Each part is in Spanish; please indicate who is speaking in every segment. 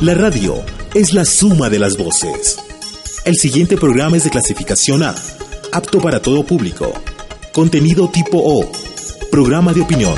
Speaker 1: La radio es la suma de las voces. El siguiente programa es de clasificación A, apto para todo público. Contenido tipo O, programa de opinión.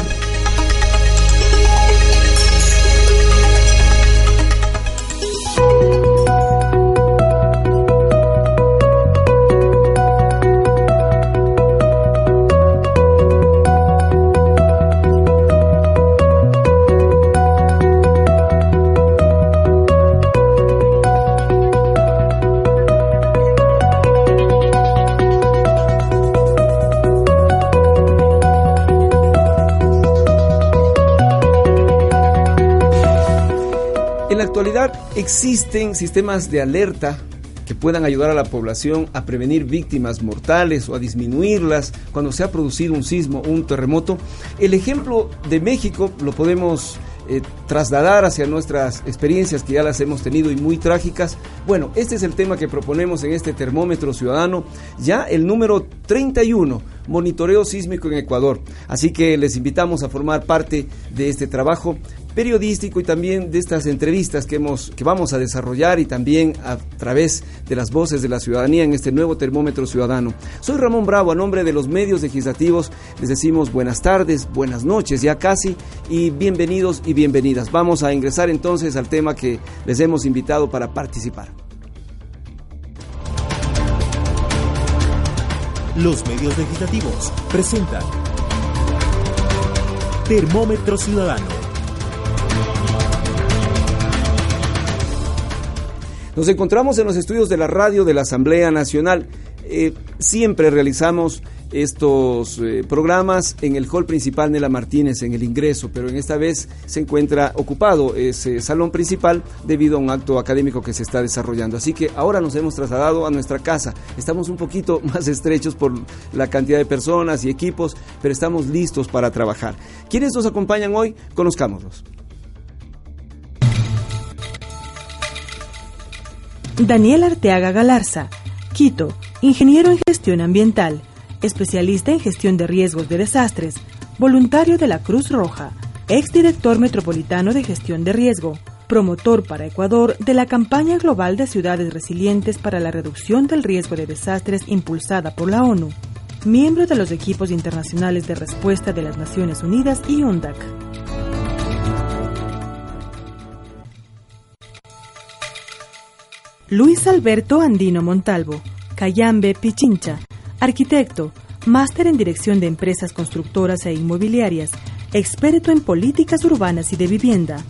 Speaker 2: Existen sistemas de alerta que puedan ayudar a la población a prevenir víctimas mortales o a disminuirlas cuando se ha producido un sismo, un terremoto. El ejemplo de México lo podemos eh, trasladar hacia nuestras experiencias que ya las hemos tenido y muy trágicas. Bueno, este es el tema que proponemos en este termómetro ciudadano, ya el número 31, monitoreo sísmico en Ecuador. Así que les invitamos a formar parte de este trabajo periodístico y también de estas entrevistas que, hemos, que vamos a desarrollar y también a través de las voces de la ciudadanía en este nuevo termómetro ciudadano. Soy Ramón Bravo, a nombre de los medios legislativos les decimos buenas tardes, buenas noches ya casi y bienvenidos y bienvenidas. Vamos a ingresar entonces al tema que les hemos invitado para participar.
Speaker 1: Los medios legislativos presentan Termómetro Ciudadano
Speaker 2: Nos encontramos en los estudios de la radio de la Asamblea Nacional. Eh, siempre realizamos estos eh, programas en el hall principal Nela Martínez, en el ingreso, pero en esta vez se encuentra ocupado ese salón principal debido a un acto académico que se está desarrollando. Así que ahora nos hemos trasladado a nuestra casa. Estamos un poquito más estrechos por la cantidad de personas y equipos, pero estamos listos para trabajar. ¿Quiénes nos acompañan hoy? Conozcámoslos.
Speaker 3: Daniel Arteaga Galarza, Quito, ingeniero en gestión ambiental, especialista en gestión de riesgos de desastres, voluntario de la Cruz Roja, exdirector metropolitano de gestión de riesgo, promotor para Ecuador de la campaña global de ciudades resilientes para la reducción del riesgo de desastres impulsada por la ONU, miembro de los equipos internacionales de respuesta de las Naciones Unidas y UNDAC. Luis Alberto Andino Montalvo, Cayambe Pichincha, arquitecto, máster en dirección de empresas constructoras e inmobiliarias, experto en políticas urbanas y de vivienda,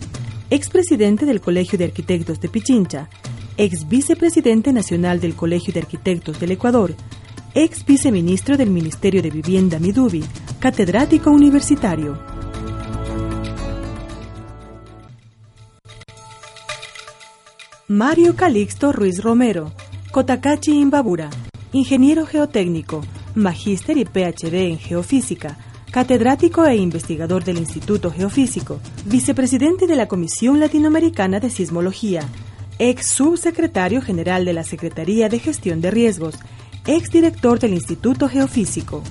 Speaker 3: expresidente del Colegio de Arquitectos de Pichincha, ex vicepresidente nacional del Colegio de Arquitectos del Ecuador, ex viceministro del Ministerio de Vivienda Midubi, catedrático universitario. Mario Calixto Ruiz Romero, Cotacachi Imbabura, ingeniero geotécnico, magíster y PhD en geofísica, catedrático e investigador del Instituto Geofísico, vicepresidente de la Comisión Latinoamericana de Sismología, ex subsecretario general de la Secretaría de Gestión de Riesgos, ex director del Instituto Geofísico.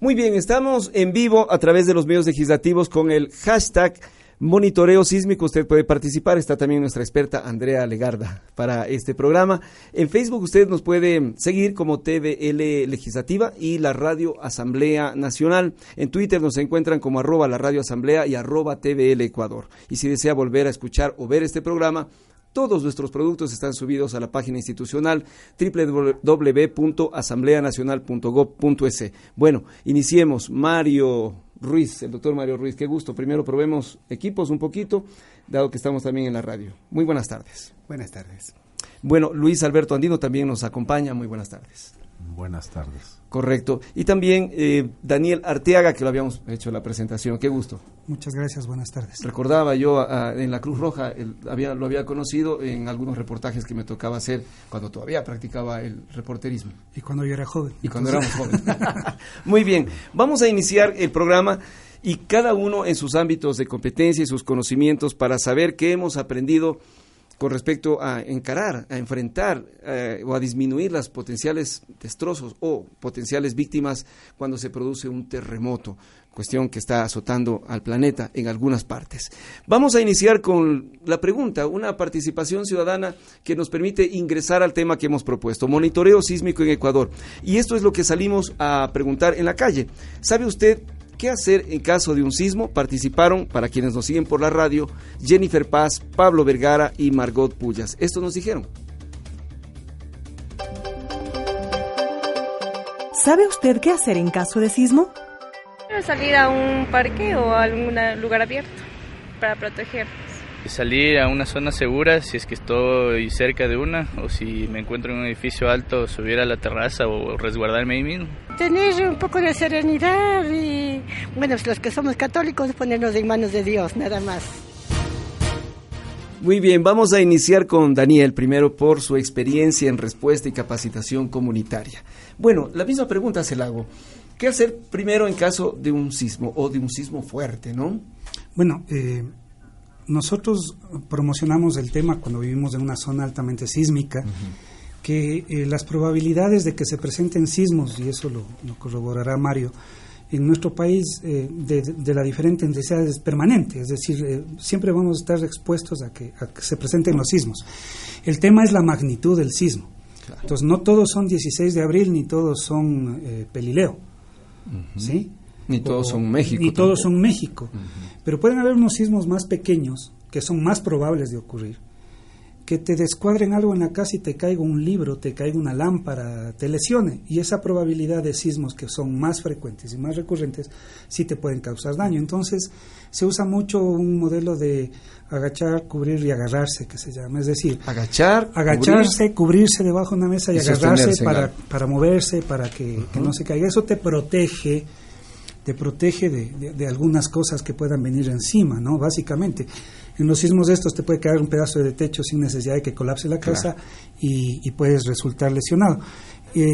Speaker 2: Muy bien, estamos en vivo a través de los medios legislativos con el hashtag monitoreo sísmico. Usted puede participar. Está también nuestra experta Andrea Legarda para este programa. En Facebook usted nos puede seguir como TVL Legislativa y la Radio Asamblea Nacional. En Twitter nos encuentran como arroba la Radio Asamblea y arroba TVL Ecuador. Y si desea volver a escuchar o ver este programa, todos nuestros productos están subidos a la página institucional www.asambleanacional.gov.es. Bueno, iniciemos. Mario Ruiz, el doctor Mario Ruiz. Qué gusto. Primero probemos equipos un poquito, dado que estamos también en la radio. Muy buenas tardes.
Speaker 4: Buenas tardes.
Speaker 2: Bueno, Luis Alberto Andino también nos acompaña. Muy buenas tardes.
Speaker 4: Buenas tardes.
Speaker 2: Correcto. Y también eh, Daniel Arteaga, que lo habíamos hecho en la presentación. Qué gusto.
Speaker 5: Muchas gracias, buenas tardes.
Speaker 2: Recordaba yo en la Cruz Roja, había, lo había conocido en algunos reportajes que me tocaba hacer cuando todavía practicaba el reporterismo.
Speaker 5: Y cuando yo era joven.
Speaker 2: Y cuando éramos jóvenes. Muy bien, vamos a iniciar el programa y cada uno en sus ámbitos de competencia y sus conocimientos para saber qué hemos aprendido con respecto a encarar, a enfrentar eh, o a disminuir las potenciales destrozos o potenciales víctimas cuando se produce un terremoto, cuestión que está azotando al planeta en algunas partes. Vamos a iniciar con la pregunta, una participación ciudadana que nos permite ingresar al tema que hemos propuesto, monitoreo sísmico en Ecuador. Y esto es lo que salimos a preguntar en la calle. ¿Sabe usted ¿Qué hacer en caso de un sismo? Participaron, para quienes nos siguen por la radio, Jennifer Paz, Pablo Vergara y Margot Pullas. Esto nos dijeron.
Speaker 3: ¿Sabe usted qué hacer en caso de sismo?
Speaker 6: Salir a un parque o a algún lugar abierto para proteger
Speaker 7: salir a una zona segura si es que estoy cerca de una o si me encuentro en un edificio alto subir a la terraza o resguardarme ahí mismo.
Speaker 8: Tener un poco de serenidad y bueno, los que somos católicos ponernos en manos de Dios, nada más.
Speaker 2: Muy bien, vamos a iniciar con Daniel primero por su experiencia en respuesta y capacitación comunitaria. Bueno, la misma pregunta se la hago. ¿Qué hacer primero en caso de un sismo o de un sismo fuerte, no?
Speaker 5: Bueno, eh, nosotros promocionamos el tema cuando vivimos en una zona altamente sísmica, que eh, las probabilidades de que se presenten sismos, y eso lo, corroborará Mario, en nuestro país eh, de, la diferente intensidad es permanente, es decir, eh, siempre vamos a estar expuestos a que, se presenten los sismos. El tema es la magnitud del sismo. Entonces, no todos son 16 de abril ni todos son Pelileo. ¿sí?
Speaker 2: Ni todos son México.
Speaker 5: Ni todos son México. Pero pueden haber unos sismos más pequeños que son más probables de ocurrir. Que te descuadren algo en la casa y te caiga un libro, te caiga una lámpara, te lesione. Y esa probabilidad de sismos que son más frecuentes y más recurrentes sí te pueden causar daño. Entonces se usa mucho un modelo de agachar, cubrir y agarrarse, que se llama. Es decir,
Speaker 2: agachar,
Speaker 5: agacharse, cubrirse debajo de una mesa y, agarrarse para, para, moverse, para que, que no se caiga. Eso te protege te protege de, de, algunas cosas que puedan venir encima, ¿no? Básicamente, en los sismos estos te puede caer un pedazo de techo sin necesidad de que colapse la casa y, puedes resultar lesionado. Eh,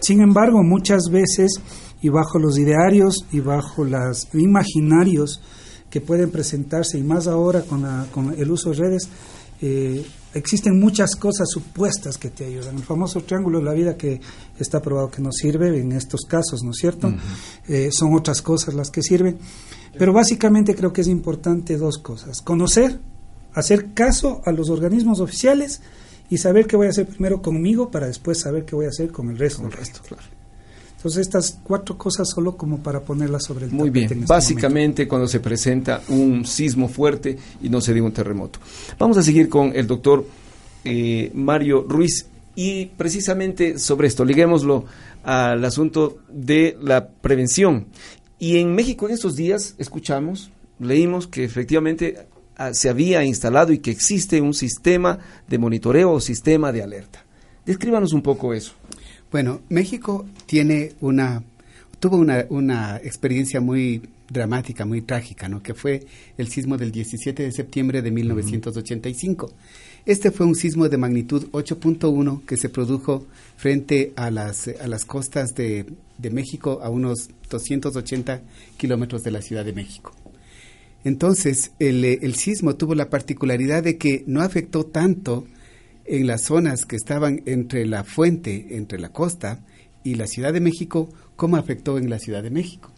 Speaker 5: sin embargo, muchas veces, y bajo los idearios y bajo los imaginarios que pueden presentarse, y más ahora con, con el uso de redes, eh, existen muchas cosas supuestas que te ayudan. El famoso triángulo de la vida que está probado que no sirve en estos casos, ¿no es cierto? Eh, son otras cosas las que sirven. Pero básicamente creo que es importante dos cosas. Conocer, hacer caso a los organismos oficiales y saber qué voy a hacer primero conmigo para después saber qué voy a hacer con el resto.
Speaker 2: Con el resto, claro.
Speaker 5: Entonces estas cuatro cosas solo como para ponerlas sobre el
Speaker 2: Muy bien, este básicamente cuando se presenta un sismo fuerte y no se diga un terremoto. Vamos a seguir con el doctor eh, Mario Ruiz y precisamente sobre esto, liguémoslo al asunto de la prevención. Y en México en estos días escuchamos, leímos que efectivamente ah, se había instalado y que existe un sistema de monitoreo o sistema de alerta. Descríbanos un poco eso.
Speaker 9: Bueno, México tiene una, tuvo una, una experiencia muy dramática, muy trágica, ¿no? que fue el sismo del 17 de septiembre de 1985. Este fue un sismo de magnitud 8.1 que se produjo frente a las, a las costas de, de México, a unos 280 kilómetros de la Ciudad de México. Entonces, el, el sismo tuvo la particularidad de que no afectó tanto en las zonas que estaban entre la fuente, entre la costa y la Ciudad de México, cómo afectó en la Ciudad de México.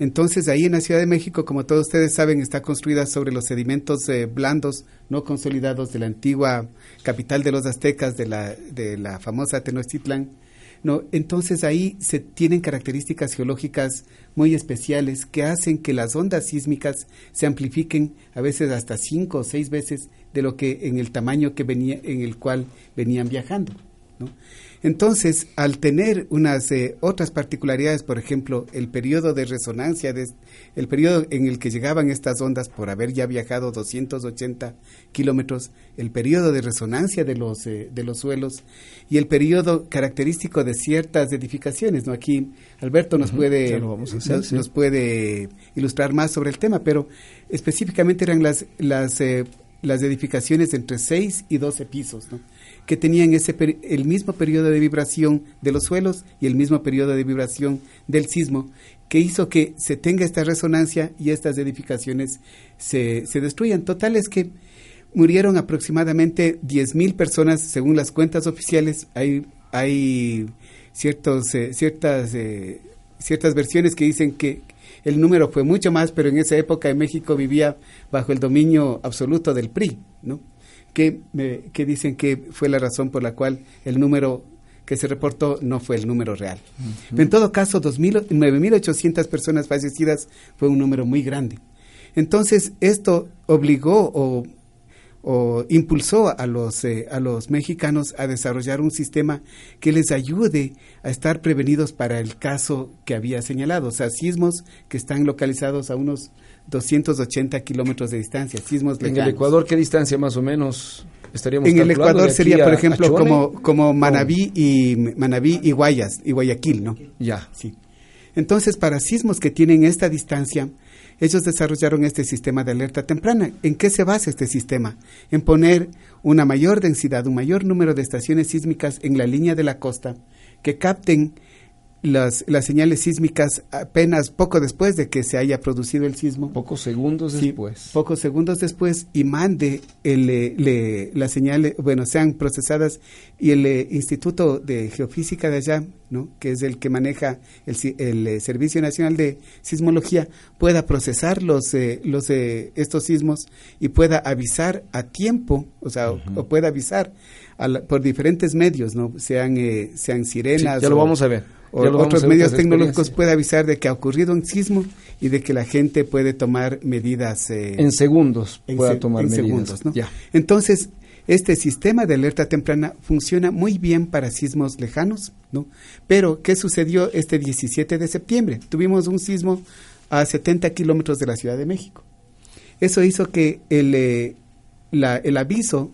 Speaker 9: Entonces, ahí en la Ciudad de México, como todos ustedes saben, está construida sobre los sedimentos eh, blandos no consolidados de la antigua capital de los aztecas, de la, de la famosa Tenochtitlán. No, entonces ahí se tienen características geológicas muy especiales que hacen que las ondas sísmicas se amplifiquen a veces hasta cinco o seis veces de lo que en el tamaño que venía, en el cual venían viajando. Entonces, al tener unas eh, otras particularidades, por ejemplo, el periodo de resonancia, de, el periodo en el que llegaban estas ondas por haber ya viajado 280 kilómetros, el periodo de resonancia de los, eh, de los suelos y el periodo característico de ciertas edificaciones. ¿no? Aquí Alberto nos, puede, nos, puede ilustrar más sobre el tema, pero específicamente eran las, las, eh, las edificaciones entre 6 y 12 pisos. ¿no? Que tenían ese el mismo periodo de vibración de los suelos y el mismo periodo de vibración del sismo, que hizo que se tenga esta resonancia y estas edificaciones se, se destruyan. Total es que murieron aproximadamente 10.000 personas según las cuentas oficiales. Hay, hay ciertos, eh, ciertas, eh, ciertas versiones que dicen que el número fue mucho más, pero en esa época en México vivía bajo el dominio absoluto del PRI, ¿no? Que, que dicen que fue la razón por la cual el número que se reportó no fue el número real. En todo caso, 9.800 personas fallecidas fue un número muy grande. Entonces, esto obligó o, o impulsó a los, eh, a los mexicanos a desarrollar un sistema que les ayude a estar prevenidos para el caso que había señalado, o sea, sismos que están localizados a unos 280 kilómetros de distancia, sismos
Speaker 2: lejanos. ¿En el Ecuador qué distancia más o menos estaríamos
Speaker 9: En el Ecuador sería, por ejemplo, como, como Manabí, y, Manabí y Guayas, y Guayaquil, ¿no?
Speaker 2: Ya.
Speaker 9: Sí. Entonces, para sismos que tienen esta distancia, ellos desarrollaron este sistema de alerta temprana. ¿En qué se basa este sistema? En poner una mayor densidad, un mayor número de estaciones sísmicas en la línea de la costa que capten las, las señales sísmicas apenas poco después de que se haya producido el sismo.
Speaker 2: Pocos segundos después.
Speaker 9: Pocos segundos después y mande el, le, las señales, bueno, sean procesadas y el eh, Instituto de Geofísica de allá, ¿no? que es el que maneja el, el eh, Servicio Nacional de Sismología, pueda procesar los, eh, los estos sismos y pueda avisar a tiempo, o sea, o, pueda avisar por diferentes medios, ¿no? sean, sean sirenas.
Speaker 2: ya lo vamos a ver
Speaker 9: o otros medios tecnológicos puede avisar de que ha ocurrido un sismo y de que la gente puede tomar medidas
Speaker 2: eh, en segundos pueda tomar medidas.
Speaker 9: ¿no? entonces este sistema de alerta temprana funciona muy bien para sismos lejanos no pero qué sucedió este 17 de septiembre tuvimos un sismo a 70 kilómetros de la Ciudad de México. Eso hizo que el, eh, la, el aviso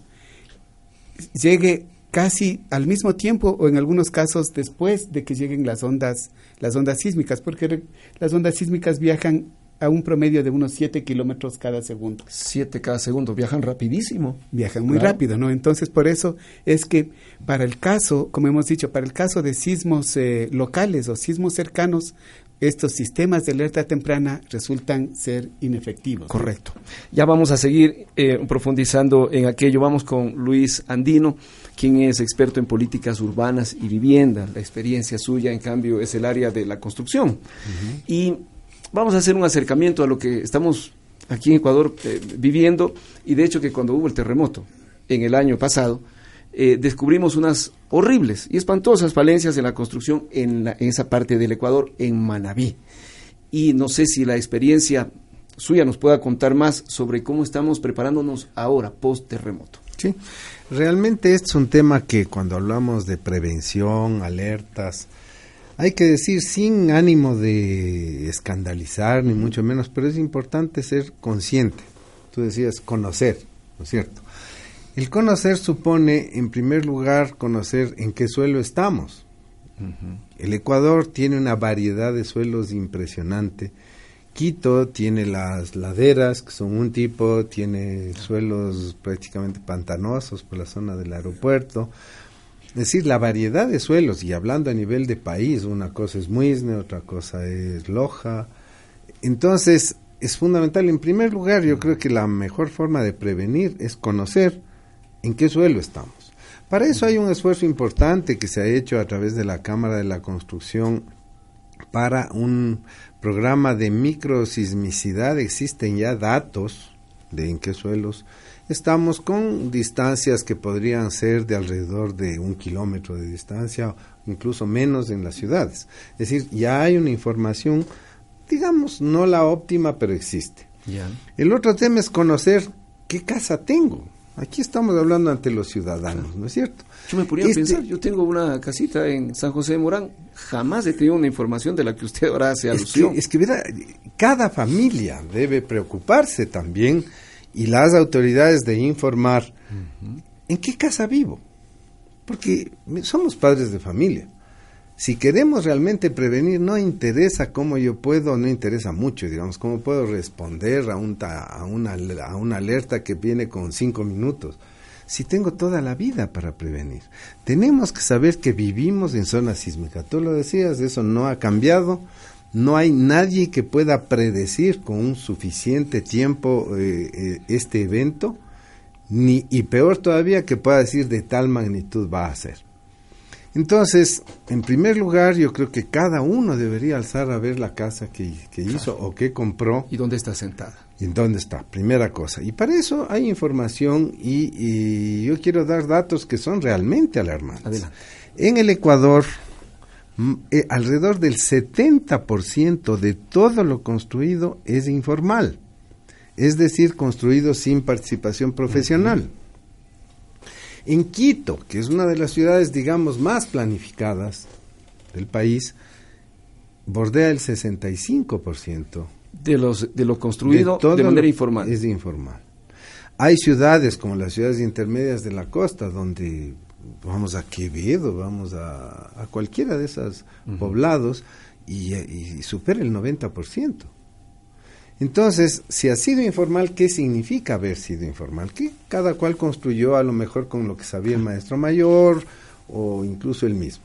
Speaker 9: llegue casi al mismo tiempo o en algunos casos después de que lleguen las ondas, las ondas sísmicas, porque las ondas sísmicas viajan a un promedio de unos 7 kilómetros cada segundo.
Speaker 2: 7 cada segundo, viajan rapidísimo.
Speaker 9: Viajan muy rápido, ¿no? Entonces, por eso es que para el caso, como hemos dicho, para el caso de sismos eh, locales o sismos cercanos, estos sistemas de alerta temprana resultan ser inefectivos.
Speaker 2: Correcto. Ya vamos a seguir eh, profundizando en aquello. Vamos con Luis Andino, quien es experto en políticas urbanas y vivienda. La experiencia suya, en cambio, es el área de la construcción. Y vamos a hacer un acercamiento a lo que estamos aquí en Ecuador eh, viviendo. Y de hecho que cuando hubo el terremoto en el año pasado, eh, descubrimos unas horribles y espantosas falencias en la construcción en, esa parte del Ecuador, en Manabí. Y no sé si la experiencia suya nos pueda contar más sobre cómo estamos preparándonos ahora, post terremoto.
Speaker 4: Sí, realmente este es un tema que cuando hablamos de prevención, alertas, hay que decir sin ánimo de escandalizar, ni mucho menos, pero es importante ser consciente. Tú decías conocer, ¿no es cierto? El conocer supone, en primer lugar, conocer en qué suelo estamos. El Ecuador tiene una variedad de suelos impresionante. Quito tiene las laderas, que son un tipo, tiene suelos prácticamente pantanosos por la zona del aeropuerto. Es decir, la variedad de suelos, y hablando a nivel de país, una cosa es Muisne, otra cosa es Loja. Entonces, es fundamental, en primer lugar, yo creo que la mejor forma de prevenir es conocer en qué suelo estamos. Para eso hay un esfuerzo importante que se ha hecho a través de la Cámara de la Construcción para un programa de microsismicidad. Existen ya datos de en qué suelos estamos con distancias que podrían ser de alrededor de un kilómetro de distancia, incluso menos en las ciudades. Es decir, ya hay una información, digamos, no la óptima, pero existe. El otro tema es conocer qué casa tengo. Aquí estamos hablando ante los ciudadanos, ¿no es cierto?
Speaker 2: Yo me podría este pensar, yo tengo una casita en San José de Morán, jamás he tenido una información de la que usted ahora hace alusión.
Speaker 4: Es que, es que cada familia debe preocuparse también y las autoridades de informar en qué casa vivo, porque somos padres de familia. Si queremos realmente prevenir, no interesa cómo yo puedo, no interesa mucho, digamos, cómo puedo responder a, un, a, una, a una alerta que viene con cinco minutos si tengo toda la vida para prevenir? Tenemos que saber que vivimos en zona sísmica. Tú lo decías, eso no ha cambiado. No hay nadie que pueda predecir con un suficiente tiempo eh, eh, este evento, ni, y peor todavía que pueda decir de tal magnitud va a ser. Entonces, en primer lugar, yo creo que cada uno debería alzar a ver la casa que, hizo o que compró.
Speaker 2: ¿Y dónde está sentada?
Speaker 4: ¿Y dónde está? Primera cosa. Y para eso hay información y, yo quiero dar datos que son realmente alarmantes. En el Ecuador, eh, alrededor del 70% de todo lo construido es informal, es decir, construido sin participación profesional. En Quito, que es una de las ciudades, digamos, más planificadas del país, bordea el 65%
Speaker 2: de los de lo construido de, manera informal.
Speaker 4: Es informal. Hay ciudades como las ciudades intermedias de la costa donde vamos a Quevedo, vamos a, cualquiera de esos poblados y, y supera el 90%. Entonces, si ha sido informal, ¿qué significa haber sido informal? Que cada cual construyó a lo mejor con lo que sabía el maestro mayor o incluso él mismo.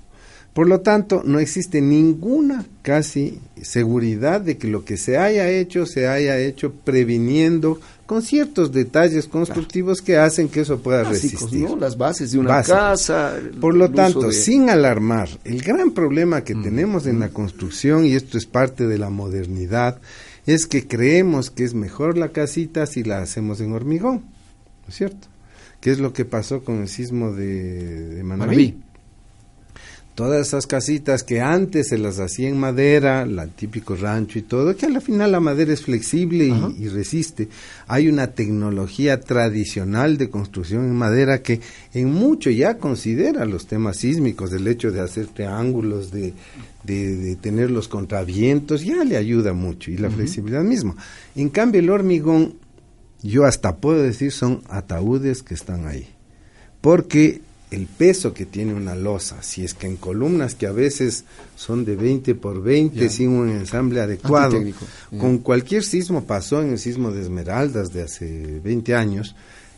Speaker 4: Por lo tanto, no existe ninguna casi seguridad de que lo que se haya hecho se haya hecho previniendo con ciertos detalles constructivos que hacen que eso pueda resistir.
Speaker 2: Las bases de una casa.
Speaker 4: Por lo tanto, sin alarmar, el gran problema que mm, tenemos en la construcción, y esto es parte de la modernidad, es que creemos que es mejor la casita si la hacemos en hormigón, ¿no es cierto? ¿Qué es lo que pasó con el sismo de, de? Todas esas casitas que antes se las hacía en madera, el típico rancho y todo, que al final la madera es flexible y, y, resiste. Hay una tecnología tradicional de construcción en madera que en mucho ya considera los temas sísmicos, el hecho de hacer triángulos, de, de, tener los contravientos, ya le ayuda mucho y la flexibilidad misma. En cambio, el hormigón, yo hasta puedo decir, son ataúdes que están ahí. Porque el peso que tiene una losa, si es que en columnas que a veces son de 20 por 20 sin un ensamble adecuado, con cualquier sismo pasó en el sismo de Esmeraldas de hace 20 años,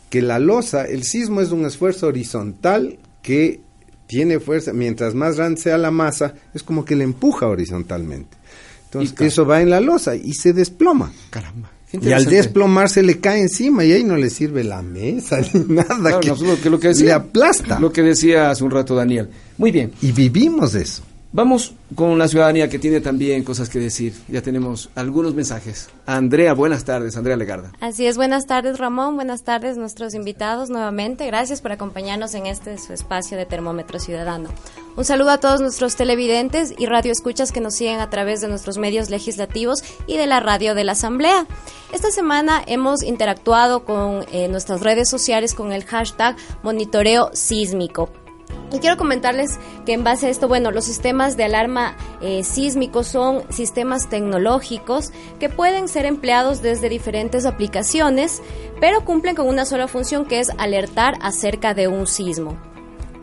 Speaker 4: que la losa, el sismo es un esfuerzo horizontal que tiene fuerza, mientras más grande sea la masa, es como que le empuja horizontalmente. Entonces, eso va en la losa y se desploma.
Speaker 2: Caramba.
Speaker 4: Y al desplomarse le cae encima y ahí no le sirve la mesa ni nada. que,
Speaker 2: lo que decía, le aplasta. Lo que decía hace un rato Daniel. Muy bien.
Speaker 4: Y vivimos eso.
Speaker 2: Vamos con la ciudadanía que tiene también cosas que decir. Ya tenemos algunos mensajes. Andrea, buenas tardes. Andrea Legarda.
Speaker 10: Así es, buenas tardes Ramón, buenas tardes nuestros invitados nuevamente. Gracias por acompañarnos en este espacio de Termómetro Ciudadano. Un saludo a todos nuestros televidentes y radioescuchas que nos siguen a través de nuestros medios legislativos y de la radio de la Asamblea. Esta semana hemos interactuado con eh, nuestras redes sociales con el hashtag monitoreo sísmico y quiero comentarles que en base a esto, bueno, los sistemas de alarma eh, sísmicos son sistemas tecnológicos que pueden ser empleados desde diferentes aplicaciones, pero cumplen con una sola función que es alertar acerca de un sismo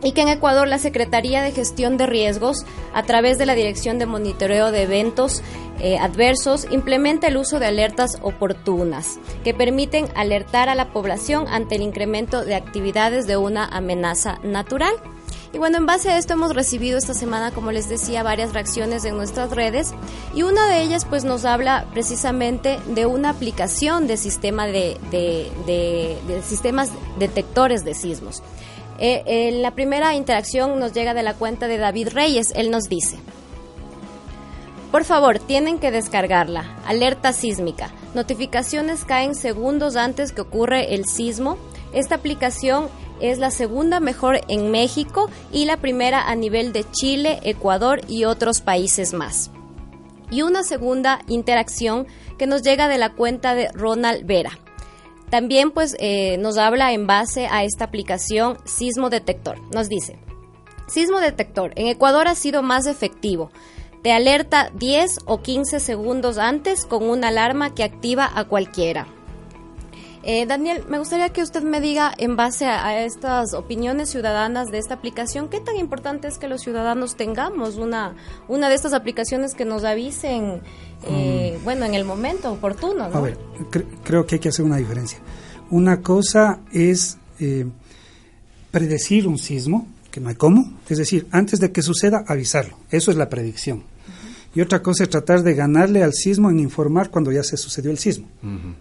Speaker 10: y que en Ecuador la Secretaría de Gestión de Riesgos, a través de la Dirección de Monitoreo de Eventos eh, Adversos, implementa el uso de alertas oportunas que permiten alertar a la población ante el incremento de actividades de una amenaza natural. Y bueno, en base a esto hemos recibido esta semana, como les decía, varias reacciones en nuestras redes y una de ellas pues nos habla precisamente de una aplicación de sistema de, de, sistemas detectores de sismos. Eh, la primera interacción nos llega de la cuenta de David Reyes. Él nos dice, por favor, tienen que descargarla. Alerta sísmica. Notificaciones caen segundos antes que ocurre el sismo. Esta aplicación es la segunda mejor en México y la primera a nivel de Chile, Ecuador y otros países más. Y una segunda interacción que nos llega de la cuenta de Ronald Vera. También pues eh, nos habla en base a esta aplicación Sismo Detector. Nos dice, Sismo Detector en Ecuador ha sido más efectivo. Te alerta 10 o 15 segundos antes con una alarma que activa a cualquiera. Eh, Daniel, me gustaría que usted me diga, en base a, estas opiniones ciudadanas de esta aplicación, qué tan importante es que los ciudadanos tengamos una, una de estas aplicaciones que nos avisen, eh, mm. bueno, en el momento oportuno.
Speaker 5: A ver, creo que hay que hacer una diferencia. Una cosa es eh, predecir un sismo, que no hay cómo, es decir, antes de que suceda, avisarlo. Eso es la predicción. Y otra cosa es tratar de ganarle al sismo en informar cuando ya se sucedió el sismo,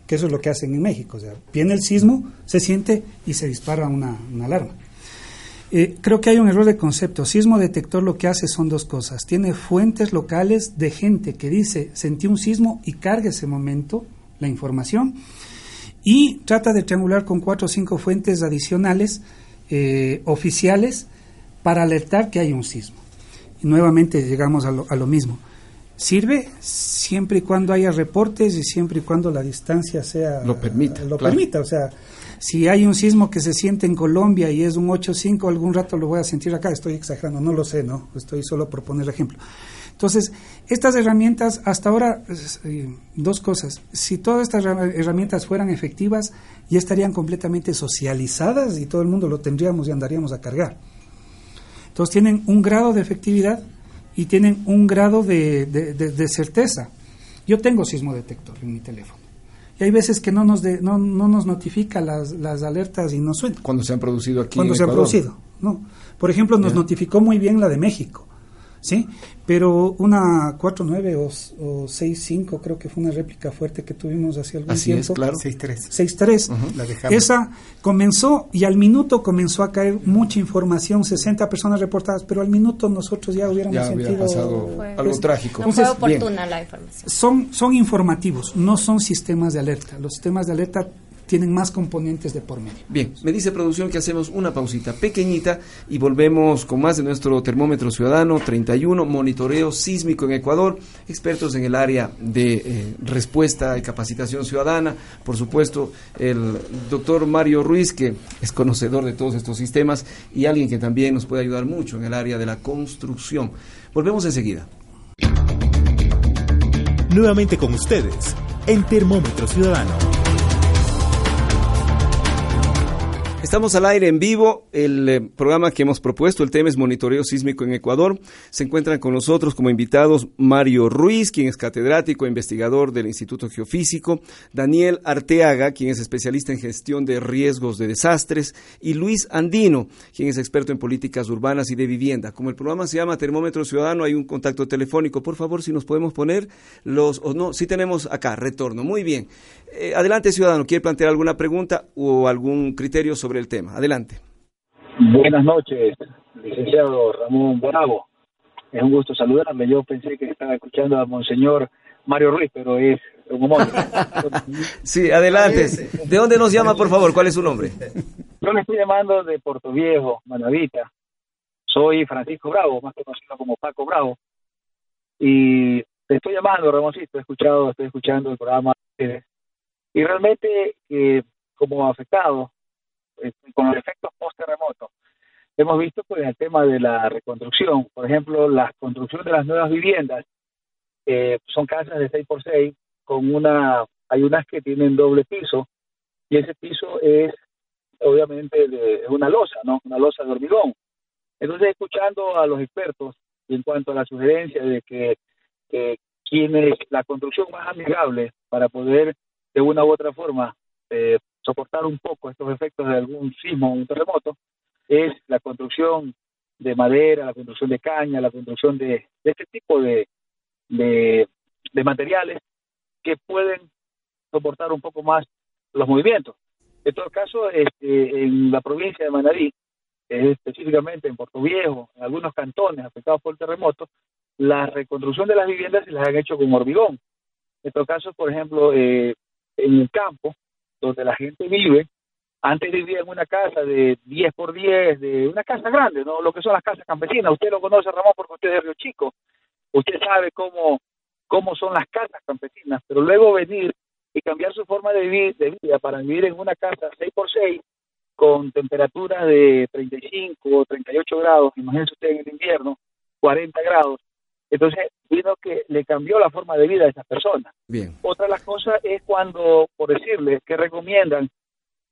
Speaker 5: que eso es lo que hacen en México. O sea, viene el sismo, se siente y se dispara una, alarma. Eh, creo que hay un error de concepto. Sismo detector lo que hace son dos cosas. Tiene fuentes locales de gente que dice sentí un sismo y carga ese momento la información y trata de triangular con cuatro o cinco fuentes adicionales eh, oficiales para alertar que hay un sismo. Y nuevamente llegamos a lo mismo sirve siempre y cuando haya reportes y siempre y cuando la distancia sea
Speaker 2: lo permita.
Speaker 5: Lo permita, o sea, si hay un sismo que se siente en Colombia y es un 8.5, algún rato lo voy a sentir acá, estoy exagerando, no lo sé, ¿no? Estoy solo por poner ejemplo. Entonces, estas herramientas, hasta ahora, eh, dos cosas. Si todas estas herramientas fueran efectivas, ya estarían completamente socializadas y todo el mundo lo tendríamos y andaríamos a cargar. Entonces, tienen un grado de efectividad y tienen un grado de, de, certeza. Yo tengo sismo detector en mi teléfono. Y hay veces que no nos, no, no, nos notifica las, las alertas y no suena.
Speaker 2: Cuando se han producido aquí.
Speaker 5: Cuando se han producido, no. Por ejemplo, nos notificó muy bien la de México. ¿Sí? Pero una 4.9 o, o 6.5 creo que fue una réplica fuerte que tuvimos hace algún
Speaker 2: Así
Speaker 5: tiempo.
Speaker 2: Es, claro.
Speaker 5: 6.3. Esa comenzó y al minuto comenzó a caer mucha información, 60 personas reportadas, pero al minuto nosotros ya hubiéramos
Speaker 2: ya
Speaker 5: sentido
Speaker 2: algo trágico.
Speaker 10: No fue oportuna la información.
Speaker 5: Son, son informativos, no son sistemas de alerta. Los sistemas de alerta tienen más componentes de por medio.
Speaker 2: Bien, me dice producción que hacemos una pausita pequeñita y volvemos con más de nuestro termómetro ciudadano 31, monitoreo sísmico en Ecuador, expertos en el área de eh, respuesta y capacitación ciudadana, por supuesto el doctor Mario Ruiz, que es conocedor de todos estos sistemas y alguien que también nos puede ayudar mucho en el área de la construcción. Volvemos enseguida.
Speaker 1: Nuevamente con ustedes, en Termómetro Ciudadano.
Speaker 2: Estamos al aire en vivo. El eh, programa que hemos propuesto, el tema es monitoreo sísmico en Ecuador. Se encuentran con nosotros como invitados Mario Ruiz, quien es catedrático e investigador del Instituto Geofísico, Daniel Arteaga, quien es especialista en gestión de riesgos de desastres, y Luis Andino, quien es experto en políticas urbanas y de vivienda. Como el programa se llama Termómetro Ciudadano, hay un contacto telefónico. Por favor, si nos podemos poner los, o no, si tenemos acá, retorno. Muy bien. Eh, adelante, ciudadano, ¿quiere plantear alguna pregunta o algún criterio sobre el tema? Adelante.
Speaker 11: Buenas noches, licenciado Ramón Bravo. Es un gusto saludarme. Yo pensé que estaba escuchando a Monseñor Mario Ruiz, pero es un homónimo.
Speaker 2: sí, adelante. ¿De dónde nos llama, por favor? ¿Cuál es su nombre?
Speaker 11: Yo me estoy llamando de Puerto Viejo, Manavita. Soy Francisco Bravo, más conocido como Paco Bravo. Y te estoy llamando, Ramoncito. He escuchado, estoy escuchando el programa y realmente, eh, como afectado con los efectos post-terremoto, hemos visto pues, el tema de la reconstrucción. Por ejemplo, la construcción de las nuevas viviendas eh, son casas de 6x6 con una, hay unas que tienen doble piso y ese piso es obviamente de, una losa, ¿no? Una losa de hormigón. Entonces, escuchando a los expertos en cuanto a la sugerencia de que eh, quien es la construcción más amigable para poder de una u otra forma eh, soportar un poco estos efectos de algún sismo o un terremoto es la construcción de madera, la construcción de caña, la construcción de, este tipo de, de, materiales que pueden soportar un poco más los movimientos. En todo caso, este, en la provincia de Manarí, específicamente en Puerto Viejo, en algunos cantones afectados por el terremoto, la reconstrucción de las viviendas se las han hecho con hormigón. En todo caso, por ejemplo, eh, en el campo, donde la gente vive, antes vivía en una casa de 10 por 10, de una casa grande, ¿no? Lo que son las casas campesinas. Usted lo conoce, Ramón, porque usted es de Río Chico. Usted sabe cómo, cómo son las casas campesinas, pero luego venir y cambiar su forma de, vivir, de vida para vivir en una casa 6x6 con temperaturas de 35 o 38 grados, imagínense usted en el invierno, 40 grados. Entonces, vino que le cambió la forma de vida a esa persona.
Speaker 2: Bien.
Speaker 11: Otra de las cosas es cuando, por decirles, que recomiendan,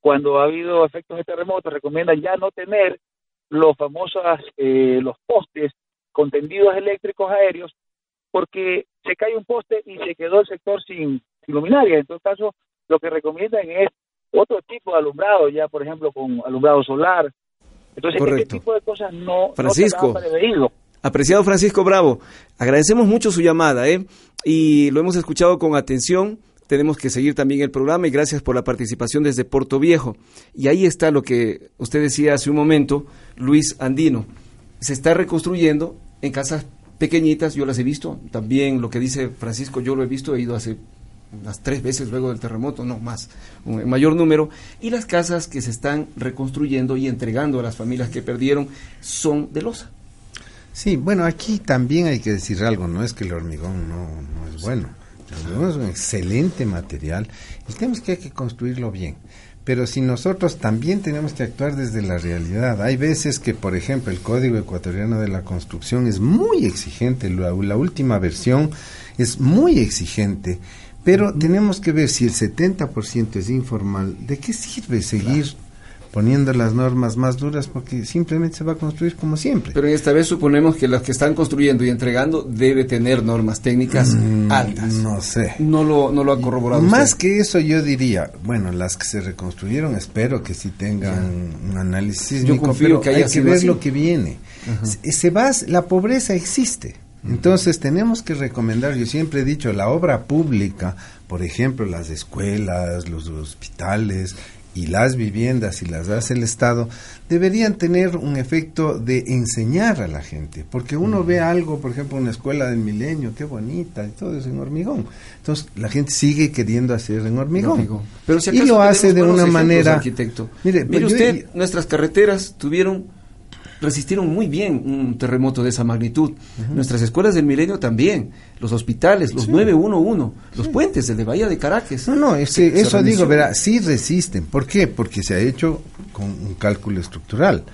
Speaker 11: cuando ha habido efectos de terremoto, recomiendan ya no tener los famosos, eh, los postes con tendidos eléctricos aéreos, porque se cae un poste y se quedó el sector sin, luminaria. En todo caso, lo que recomiendan es otro tipo de alumbrado, ya por ejemplo con alumbrado solar. Entonces, este tipo de cosas no,
Speaker 2: Francisco, Apreciado Francisco Bravo, agradecemos mucho su llamada, ¿eh? Y lo hemos escuchado con atención. Tenemos que seguir también el programa y gracias por la participación desde Puerto Viejo. Y ahí está lo que usted decía hace un momento, Luis Andino. Se está reconstruyendo en casas pequeñitas, yo las he visto. También lo que dice Francisco, yo lo he visto, he ido hace unas tres veces luego del terremoto, no más, un mayor número. Y las casas que se están reconstruyendo y entregando a las familias que perdieron son de losa.
Speaker 4: Sí, bueno, aquí también hay que decir algo, no es que el hormigón no, no es bueno. El hormigón es un excelente material y tenemos que hay que construirlo bien. Pero si nosotros también tenemos que actuar desde la realidad, hay veces que, por ejemplo, el Código Ecuatoriano de la Construcción es muy exigente, la, la última versión es muy exigente, pero tenemos que ver si el 70% es informal, ¿de qué sirve seguir poniendo las normas más duras porque simplemente se va a construir como siempre.
Speaker 2: Pero esta vez suponemos que los que están construyendo y entregando debe tener normas técnicas mm, altas.
Speaker 4: No sé.
Speaker 2: No lo, no lo ha corroborado.
Speaker 4: Más que eso yo diría, bueno, las que se reconstruyeron espero que sí tengan un análisis.
Speaker 2: Yo confío que haya
Speaker 4: hay que ver lo que viene. Se, va, la pobreza existe. Entonces tenemos que recomendar, yo siempre he dicho, la obra pública, por ejemplo, las escuelas, los hospitales, y las viviendas y las hace el Estado, deberían tener un efecto de enseñar a la gente, porque uno ve algo, por ejemplo, una escuela del milenio, qué bonita, y todo eso en hormigón. Entonces, la gente sigue queriendo hacer en hormigón.
Speaker 2: Pero
Speaker 4: y lo hace de una manera...
Speaker 2: Arquitecto. Mire, Mire usted, nuestras carreteras tuvieron resistieron muy bien un terremoto de esa magnitud. Nuestras escuelas del milenio también, los hospitales, los 911, los puentes, el de Bahía de Caracas.
Speaker 4: No, no, eso digo, verá, sí resisten. ¿Por qué? Porque se ha hecho con un cálculo estructural.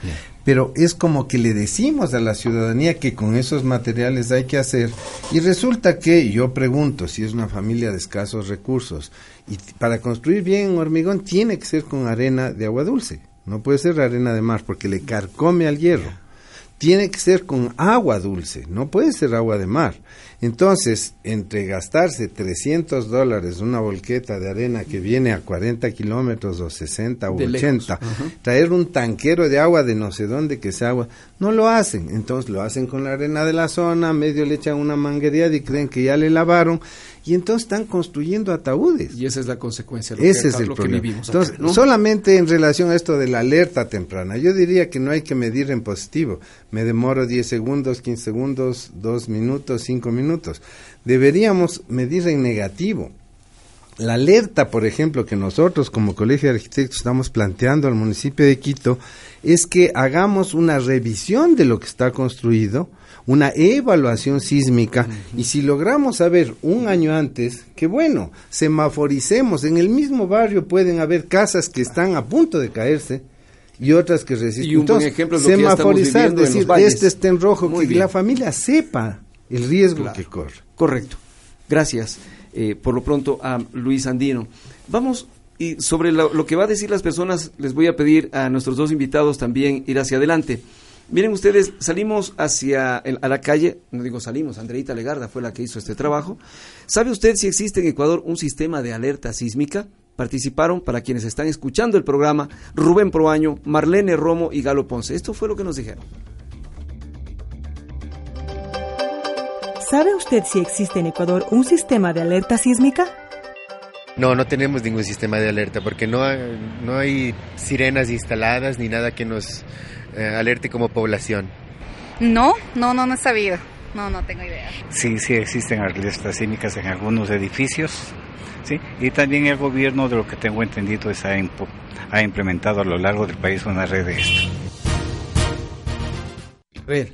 Speaker 4: Pero es como que le decimos a la ciudadanía que con esos materiales hay que hacer. Y resulta que yo pregunto si es una familia de escasos recursos. Y para construir bien hormigón tiene que ser con arena de agua dulce. No puede ser arena de mar porque le carcome al hierro. Tiene que ser con agua dulce, no puede ser agua de mar. Entonces, entre gastarse 300 dólares una volqueta de arena que viene a 40 kilómetros o 60 o 80, traer un tanquero de agua de no sé dónde que sea agua, no lo hacen. Entonces lo hacen con la arena de la zona, medio le echan una manguería y creen que ya le lavaron y entonces están construyendo ataúdes.
Speaker 2: Y esa es la consecuencia.
Speaker 4: Ese es el problema. entonces, solamente en relación a esto de la alerta temprana, yo diría que no hay que medir en positivo. Me demoro 10 segundos, 15 segundos, 2 minutos, 5 minutos. Deberíamos medir en negativo. La alerta, por ejemplo, que nosotros como Colegio de Arquitectos estamos planteando al municipio de Quito es que hagamos una revisión de lo que está construido, una evaluación sísmica y si logramos saber un año antes, que bueno, semaforicemos, en el mismo barrio pueden haber casas que están a punto de caerse y otras que resisten.
Speaker 2: Y un Entonces, ejemplo es lo semaforizar, decir,
Speaker 4: este está en rojo, que la familia sepa el riesgo que corre.
Speaker 2: Correcto. Gracias eh, por lo pronto a Luis Andino. Vamos y sobre lo, que va a decir las personas, les voy a pedir a nuestros dos invitados también ir hacia adelante. Miren ustedes, salimos hacia la calle, no digo salimos, Andreita Legarda fue la que hizo este trabajo. ¿Sabe usted si existe en Ecuador un sistema de alerta sísmica? Participaron, para quienes están escuchando el programa, Rubén Proaño, Marlene Romo y Galo Ponce. Esto fue lo que nos dijeron.
Speaker 3: ¿Sabe usted si existe en Ecuador un sistema de alerta sísmica?
Speaker 12: No, no tenemos ningún sistema de alerta porque no no hay sirenas instaladas ni nada que nos eh, alerte como población?
Speaker 13: No, no, no, no he sabido. No, no tengo idea.
Speaker 14: Sí, sí existen alertas sísmicas en algunos edificios, sí, y también el gobierno, de lo que tengo entendido, es, ha, ha implementado a lo largo del país una red de esto.
Speaker 2: A ver,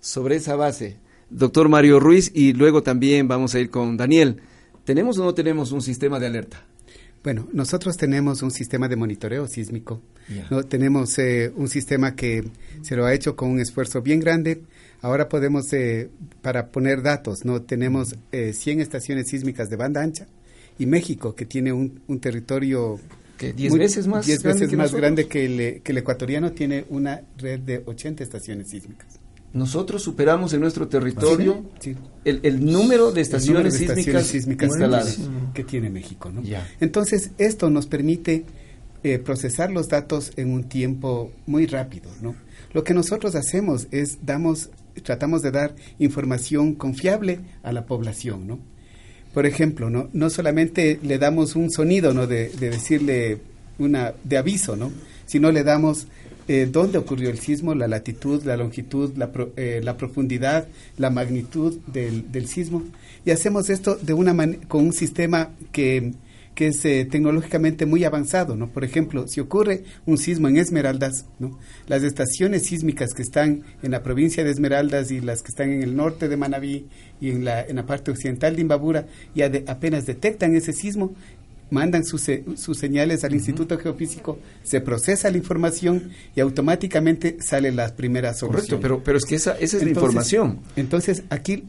Speaker 2: sobre esa base, doctor Mario Ruiz, y luego también vamos a ir con Daniel. ¿Tenemos o no tenemos un sistema de alerta?
Speaker 9: Bueno, nosotros tenemos un sistema de monitoreo sísmico. ¿no? Tenemos eh, un sistema que se lo ha hecho con un esfuerzo bien grande. Ahora podemos, eh, para poner datos, no tenemos eh, 100 estaciones sísmicas de banda ancha y México, que tiene un, un territorio...
Speaker 2: que ¿10 veces más,
Speaker 9: diez veces más grande que el, que el ecuatoriano, tiene una red de 80 estaciones sísmicas
Speaker 2: nosotros superamos en nuestro territorio sí, sí. El, el, número de estaciones,
Speaker 9: de
Speaker 2: sísmicas,
Speaker 9: sísmicas, instaladas que tiene México. ¿no? Entonces, esto nos permite eh, procesar los datos en un tiempo muy rápido. ¿no? Lo que nosotros hacemos es damos, tratamos de dar información confiable a la población. ¿no? Por ejemplo, no, no solamente le damos un sonido ¿no? de, de decirle una de aviso, ¿no? sino le damos eh, dónde ocurrió el sismo, la latitud, la longitud, la, pro, eh, la profundidad, la magnitud del, del, sismo. Y hacemos esto de una con un sistema que, que es eh, tecnológicamente muy avanzado. ¿no? Por ejemplo, si ocurre un sismo en Esmeraldas, ¿no? las estaciones sísmicas que están en la provincia de Esmeraldas y las que están en el norte de Manabí y en la, en la parte occidental de Imbabura ya de, apenas detectan ese sismo mandan sus, sus señales al uh -huh. Instituto Geofísico, se procesa la información y automáticamente salen las primeras soluciones.
Speaker 2: Correcto, pero, pero es que esa, esa es
Speaker 9: entonces,
Speaker 2: la información.
Speaker 9: Entonces, aquí,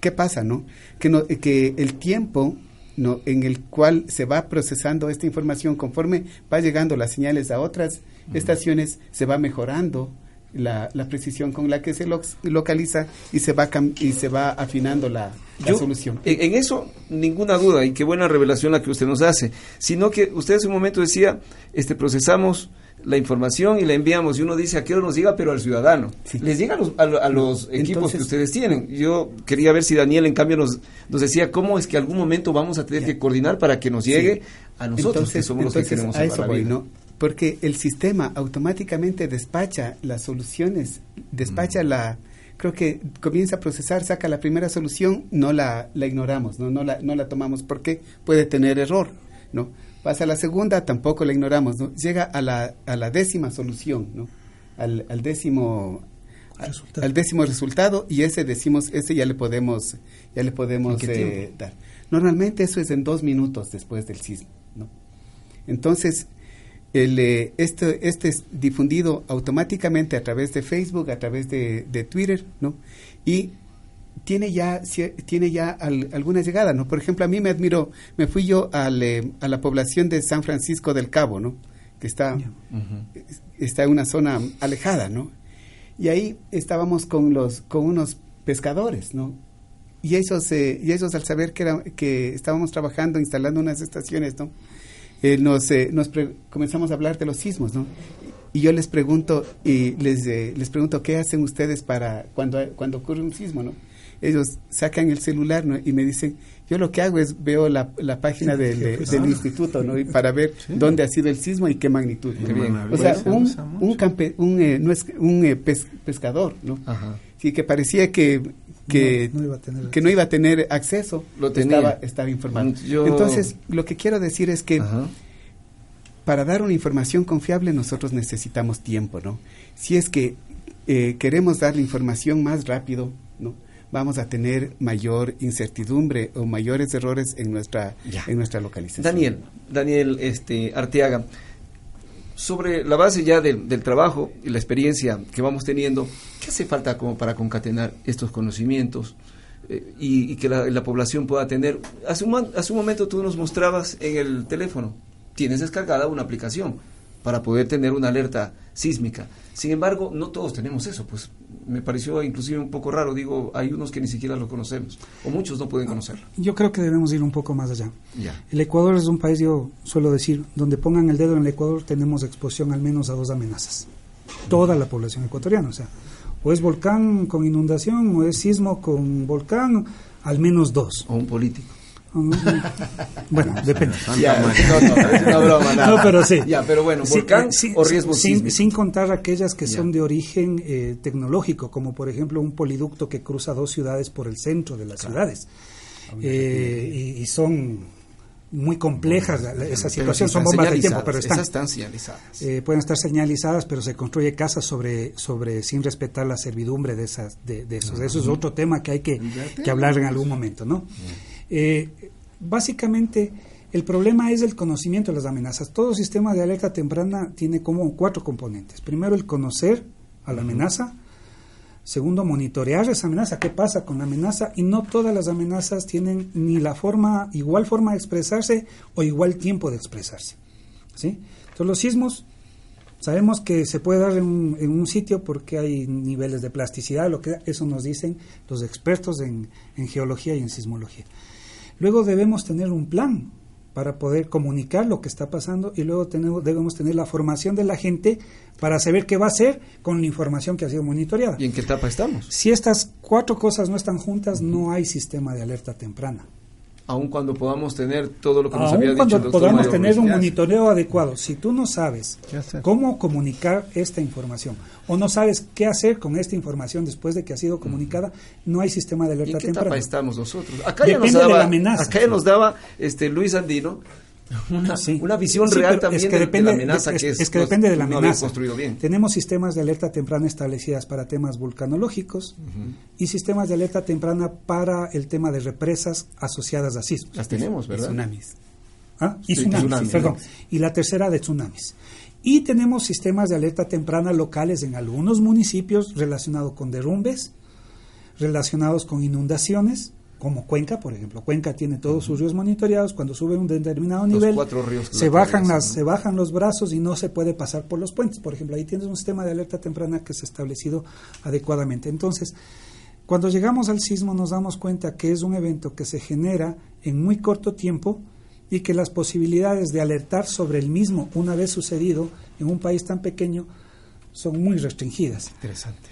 Speaker 9: ¿qué pasa, no? Que, no, que el tiempo no, en el cual se va procesando esta información conforme va llegando las señales a otras uh -huh. estaciones, se va mejorando la, la, precisión con la que se lo, localiza y se va y se va afinando la, la
Speaker 2: Yo,
Speaker 9: solución.
Speaker 2: En, en, eso ninguna duda y qué buena revelación la que usted nos hace, sino que usted hace un momento decía, este procesamos la información y la enviamos y uno dice a qué hora nos llega, pero al ciudadano. Sí. Les llega a los, a, a los equipos Entonces, que ustedes tienen. Yo quería ver si Daniel en cambio nos, nos decía cómo es que algún momento vamos a tener ya. que coordinar para que nos llegue sí. a nosotros,
Speaker 9: Entonces,
Speaker 2: que somos los que queremos
Speaker 9: a eso voy, ¿no? Porque el sistema automáticamente despacha las soluciones, despacha mm. la, creo que comienza a procesar, saca la primera solución, no la, la ignoramos, ¿no? No, la, no la tomamos porque puede tener error, ¿no? Pasa a la segunda, tampoco la ignoramos, ¿no? Llega a la, a la décima solución, ¿no? Al, al décimo resultado. al décimo resultado y ese decimos ese ya le podemos ya le podemos eh, dar normalmente eso es en dos minutos después del sismo no entonces el, eh, este, este es difundido automáticamente a través de Facebook, a través de, de Twitter, ¿no? Y tiene ya, tiene ya al, alguna llegada, ¿no? Por ejemplo, a mí me admiró, me fui yo al, eh, a la población de San Francisco del Cabo, ¿no? Que está, uh -huh. está en una zona alejada, ¿no? Y ahí estábamos con, los, con unos pescadores, ¿no? Y esos, eh, y esos al saber que, era, que estábamos trabajando, instalando unas estaciones, ¿no? Eh, nos, eh, nos comenzamos a hablar de los sismos, ¿no? Y yo les pregunto, y les, eh, les pregunto, ¿qué hacen ustedes para cuando, cuando ocurre un sismo, no? Ellos sacan el celular, ¿no? Y me dicen, yo lo que hago es veo la, la página del, de, del instituto, ¿no? Y para ver sí. dónde ha sido el sismo y qué magnitud.
Speaker 2: Qué bien.
Speaker 9: O sea, un, un, campe, un, eh, no es, un eh, pes, pescador, ¿no?
Speaker 2: Ajá.
Speaker 9: Sí, que parecía que que no, no, iba que no, iba a tener acceso,
Speaker 2: lo tenía.
Speaker 9: Estaba, estaba informado.
Speaker 2: Yo...
Speaker 9: Entonces, lo que quiero decir es que Ajá. para dar una información confiable nosotros necesitamos tiempo, ¿no? Si es que eh, queremos dar la información más rápido, ¿no? vamos a tener mayor incertidumbre o mayores errores en nuestra
Speaker 2: ya.
Speaker 9: en nuestra localización.
Speaker 2: Daniel, Daniel este Arteaga, sobre la base ya de, del trabajo y la experiencia que vamos teniendo, ¿qué hace falta como para concatenar estos conocimientos eh, y, y, que la, la, población pueda tener? Hace un, hace un momento tú nos mostrabas en el teléfono, tienes descargada una aplicación para poder tener una alerta sísmica. Sin embargo, no todos tenemos eso, pues me pareció inclusive un poco raro, digo, hay unos que ni siquiera lo conocemos, o muchos no pueden conocerlo.
Speaker 5: Yo creo que debemos ir un poco más allá.
Speaker 2: Ya.
Speaker 5: El Ecuador es un país, yo suelo decir, donde pongan el dedo en el Ecuador tenemos exposición al menos a dos amenazas. Toda la población ecuatoriana, o sea, o es volcán con inundación, o es sismo con volcán, al menos dos.
Speaker 2: O un político.
Speaker 5: Bueno, depende.
Speaker 2: Ya, no, no, es una broma. Nada.
Speaker 5: No, pero sí.
Speaker 2: Ya, pero bueno, volcán sí, o riesgo
Speaker 5: sin, sin, contar aquellas que ya. son de origen eh, tecnológico, como por ejemplo un poliducto que cruza dos ciudades por el centro de las claro. ciudades. Eh, y, y, son muy complejas bueno, esa situación, son bombas de tiempo, pero están,
Speaker 2: están señalizadas.
Speaker 5: Eh, pueden estar señalizadas, pero se construye casas sobre, sobre sin respetar la servidumbre de esas, de, de esos. Uh -huh. Eso es otro tema que hay que, que hablar en algún momento, ¿no? Uh -huh. Eh, básicamente el problema es el conocimiento de las amenazas. Todo sistema de alerta temprana tiene como cuatro componentes. Primero, el conocer a la amenaza. Segundo, monitorear esa amenaza, qué pasa con la amenaza. Y no todas las amenazas tienen ni la forma, igual forma de expresarse o igual tiempo de expresarse. ¿sí? Entonces, los sismos sabemos que se puede dar en un, sitio porque hay niveles de plasticidad, lo que eso nos dicen los expertos en geología y en sismología. Luego debemos tener un plan para poder comunicar lo que está pasando y luego tenemos, debemos tener la formación de la gente para saber qué va a hacer con la información que ha sido monitoreada.
Speaker 2: ¿Y en qué etapa estamos?
Speaker 5: Si estas cuatro cosas no están juntas, no hay sistema de alerta temprana
Speaker 2: aun cuando podamos tener todo lo que nos
Speaker 5: había
Speaker 2: dicho
Speaker 5: cuando podamos tener un monitoreo adecuado, si tú no sabes cómo comunicar esta información o no sabes qué hacer con esta información después de que ha sido comunicada, no hay sistema de alerta
Speaker 2: ¿En qué
Speaker 5: etapa
Speaker 2: estamos nosotros? Acá ya nos daba, Acá ya nos daba este Luis Andino una, visión real también
Speaker 5: que
Speaker 2: depende, de, la amenaza que
Speaker 5: es, que depende de la amenaza.
Speaker 2: construido bien.
Speaker 5: Tenemos sistemas de alerta temprana establecidas para temas vulcanológicos y sistemas de alerta temprana para el tema de represas asociadas a sismos.
Speaker 2: Las tenemos, ¿verdad?
Speaker 9: Y tsunamis.
Speaker 5: ¿Ah? Y tsunamis, perdón. Y la tercera de tsunamis. Y tenemos sistemas de alerta temprana locales en algunos municipios relacionados con derrumbes, relacionados con inundaciones, como Cuenca, por ejemplo. Cuenca tiene todos sus ríos monitoreados, cuando sube un determinado nivel, se bajan las, se bajan los brazos y no se puede pasar por los puentes. Por ejemplo, ahí tienes un sistema de alerta temprana que se ha establecido adecuadamente. Entonces, cuando llegamos al sismo nos damos cuenta que es un evento que se genera en muy corto tiempo y que las posibilidades de alertar sobre el mismo una vez sucedido en un país tan pequeño son muy restringidas.
Speaker 2: Interesante.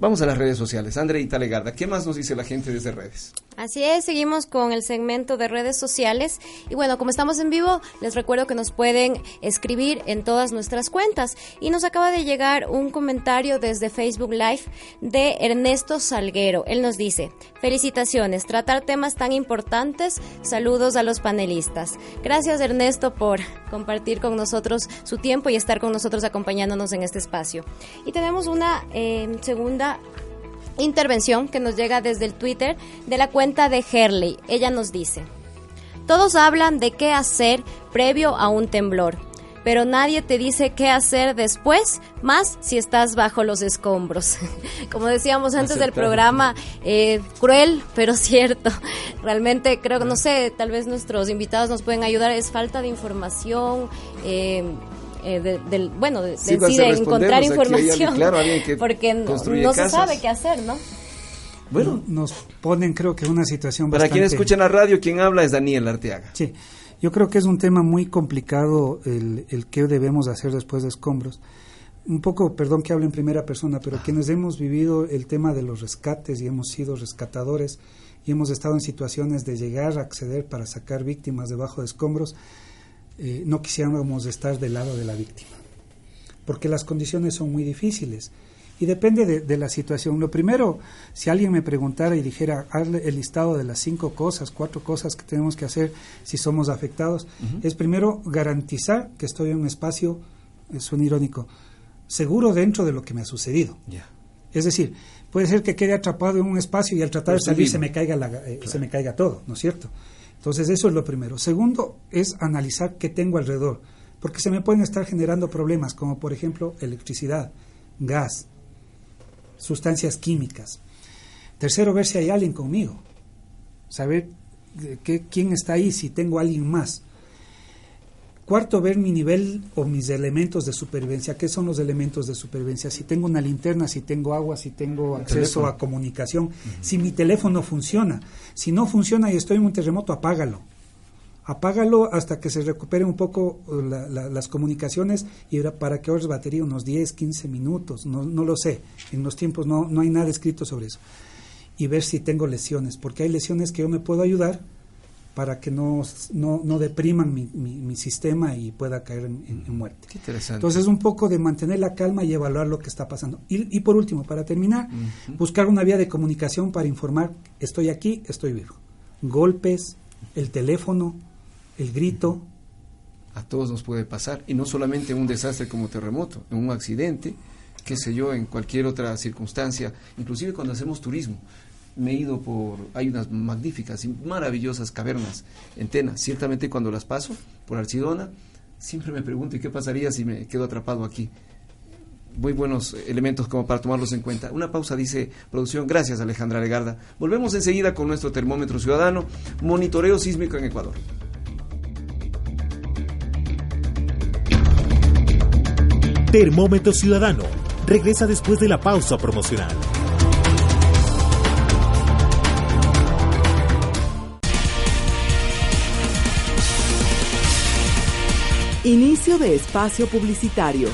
Speaker 2: Vamos a las redes sociales. André Italegarda, ¿qué más nos dice la gente desde redes?
Speaker 10: Así es, seguimos con el segmento de redes sociales. Y bueno, como estamos en vivo, les recuerdo que nos pueden escribir en todas nuestras cuentas. Y nos acaba de llegar un comentario desde Facebook Live de Ernesto Salguero. Él nos dice, felicitaciones, tratar temas tan importantes. Saludos a los panelistas. Gracias Ernesto por compartir con nosotros su tiempo y estar con nosotros acompañándonos en este espacio. Y tenemos una eh, segunda intervención que nos llega desde el Twitter de la cuenta de Herley. Ella nos dice, todos hablan de qué hacer previo a un temblor, pero nadie te dice qué hacer después, más si estás bajo los escombros. Como decíamos antes del programa, eh, cruel, pero cierto. Realmente creo que, no sé, tal vez nuestros invitados nos pueden ayudar, es falta de información. Eh, eh, del, bueno, de, encontrar información, porque no, se sabe qué hacer, ¿no?
Speaker 5: Bueno, nos ponen creo que una situación
Speaker 2: Para quienes escuchan la radio, quien habla es Daniel Arteaga.
Speaker 5: Sí, yo creo que es un tema muy complicado el, el que debemos hacer después de escombros. Un poco, perdón que hable en primera persona, pero quienes hemos vivido el tema de los rescates y hemos sido rescatadores y hemos estado en situaciones de llegar a acceder para sacar víctimas debajo de escombros, eh, no quisiéramos estar del lado de la víctima, porque las condiciones son muy difíciles y depende de, la situación. Lo primero, si alguien me preguntara y dijera, hazle el listado de las cinco cosas, cuatro cosas que tenemos que hacer si somos afectados, es primero garantizar que estoy en un espacio, es un irónico, seguro dentro de lo que me ha sucedido. Es decir, puede ser que quede atrapado en un espacio y al tratar de salir se me, caiga eh, se me caiga todo, ¿no es cierto? Entonces eso es lo primero. Segundo es analizar qué tengo alrededor, porque se me pueden estar generando problemas como por ejemplo electricidad, gas, sustancias químicas. Tercero, ver si hay alguien conmigo, saber quién está ahí, si tengo alguien más. Cuarto, ver mi nivel o mis elementos de supervivencia. ¿Qué son los elementos de supervivencia? Si tengo una linterna, si tengo agua, si tengo acceso a comunicación, si mi teléfono funciona. Si no funciona y estoy en un terremoto, apágalo. Apágalo hasta que se recupere un poco uh, las comunicaciones y para que ahorres batería unos 10, 15 minutos. No, no lo sé. En los tiempos no, no hay nada escrito sobre eso. Y ver si tengo lesiones, porque hay lesiones que yo me puedo ayudar para que no, no, depriman mi, mi, sistema y pueda caer en, muerte.
Speaker 2: Qué interesante.
Speaker 5: Entonces, un poco de mantener la calma y evaluar lo que está pasando. Y, y por último, para terminar, buscar una vía de comunicación para informar, estoy aquí, estoy vivo. Golpes, el teléfono, el grito.
Speaker 2: A todos nos puede pasar, y no solamente en un desastre como terremoto, en un accidente, qué sé yo, en cualquier otra circunstancia, inclusive cuando hacemos turismo me he ido por, hay unas magníficas y maravillosas cavernas en Tena. Ciertamente cuando las paso por Archidona, siempre me pregunto, ¿y qué pasaría si me quedo atrapado aquí? Muy buenos elementos como para tomarlos en cuenta. Una pausa, dice producción. Gracias, Alejandra Legarda. Volvemos enseguida con nuestro termómetro ciudadano, monitoreo sísmico en Ecuador.
Speaker 1: Termómetro ciudadano. Regresa después de la pausa promocional.
Speaker 15: Inicio de espacio publicitario.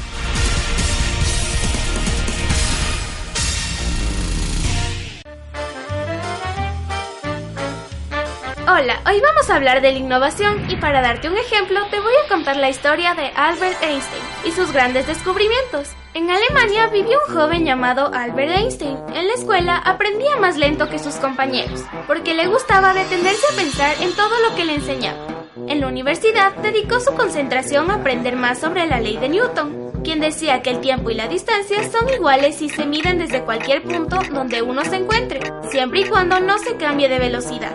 Speaker 16: Hola, hoy vamos a hablar de la innovación y para darte un ejemplo te voy a contar la historia de Albert Einstein y sus grandes descubrimientos. En Alemania vivió un joven llamado Albert Einstein. En la escuela aprendía más lento que sus compañeros, porque le gustaba detenerse a pensar en todo lo que le enseñaba. En la universidad dedicó su concentración a aprender más sobre la ley de Newton, quien decía que el tiempo y la distancia son iguales si se miden desde cualquier punto donde uno se encuentre, siempre y cuando no se cambie de velocidad.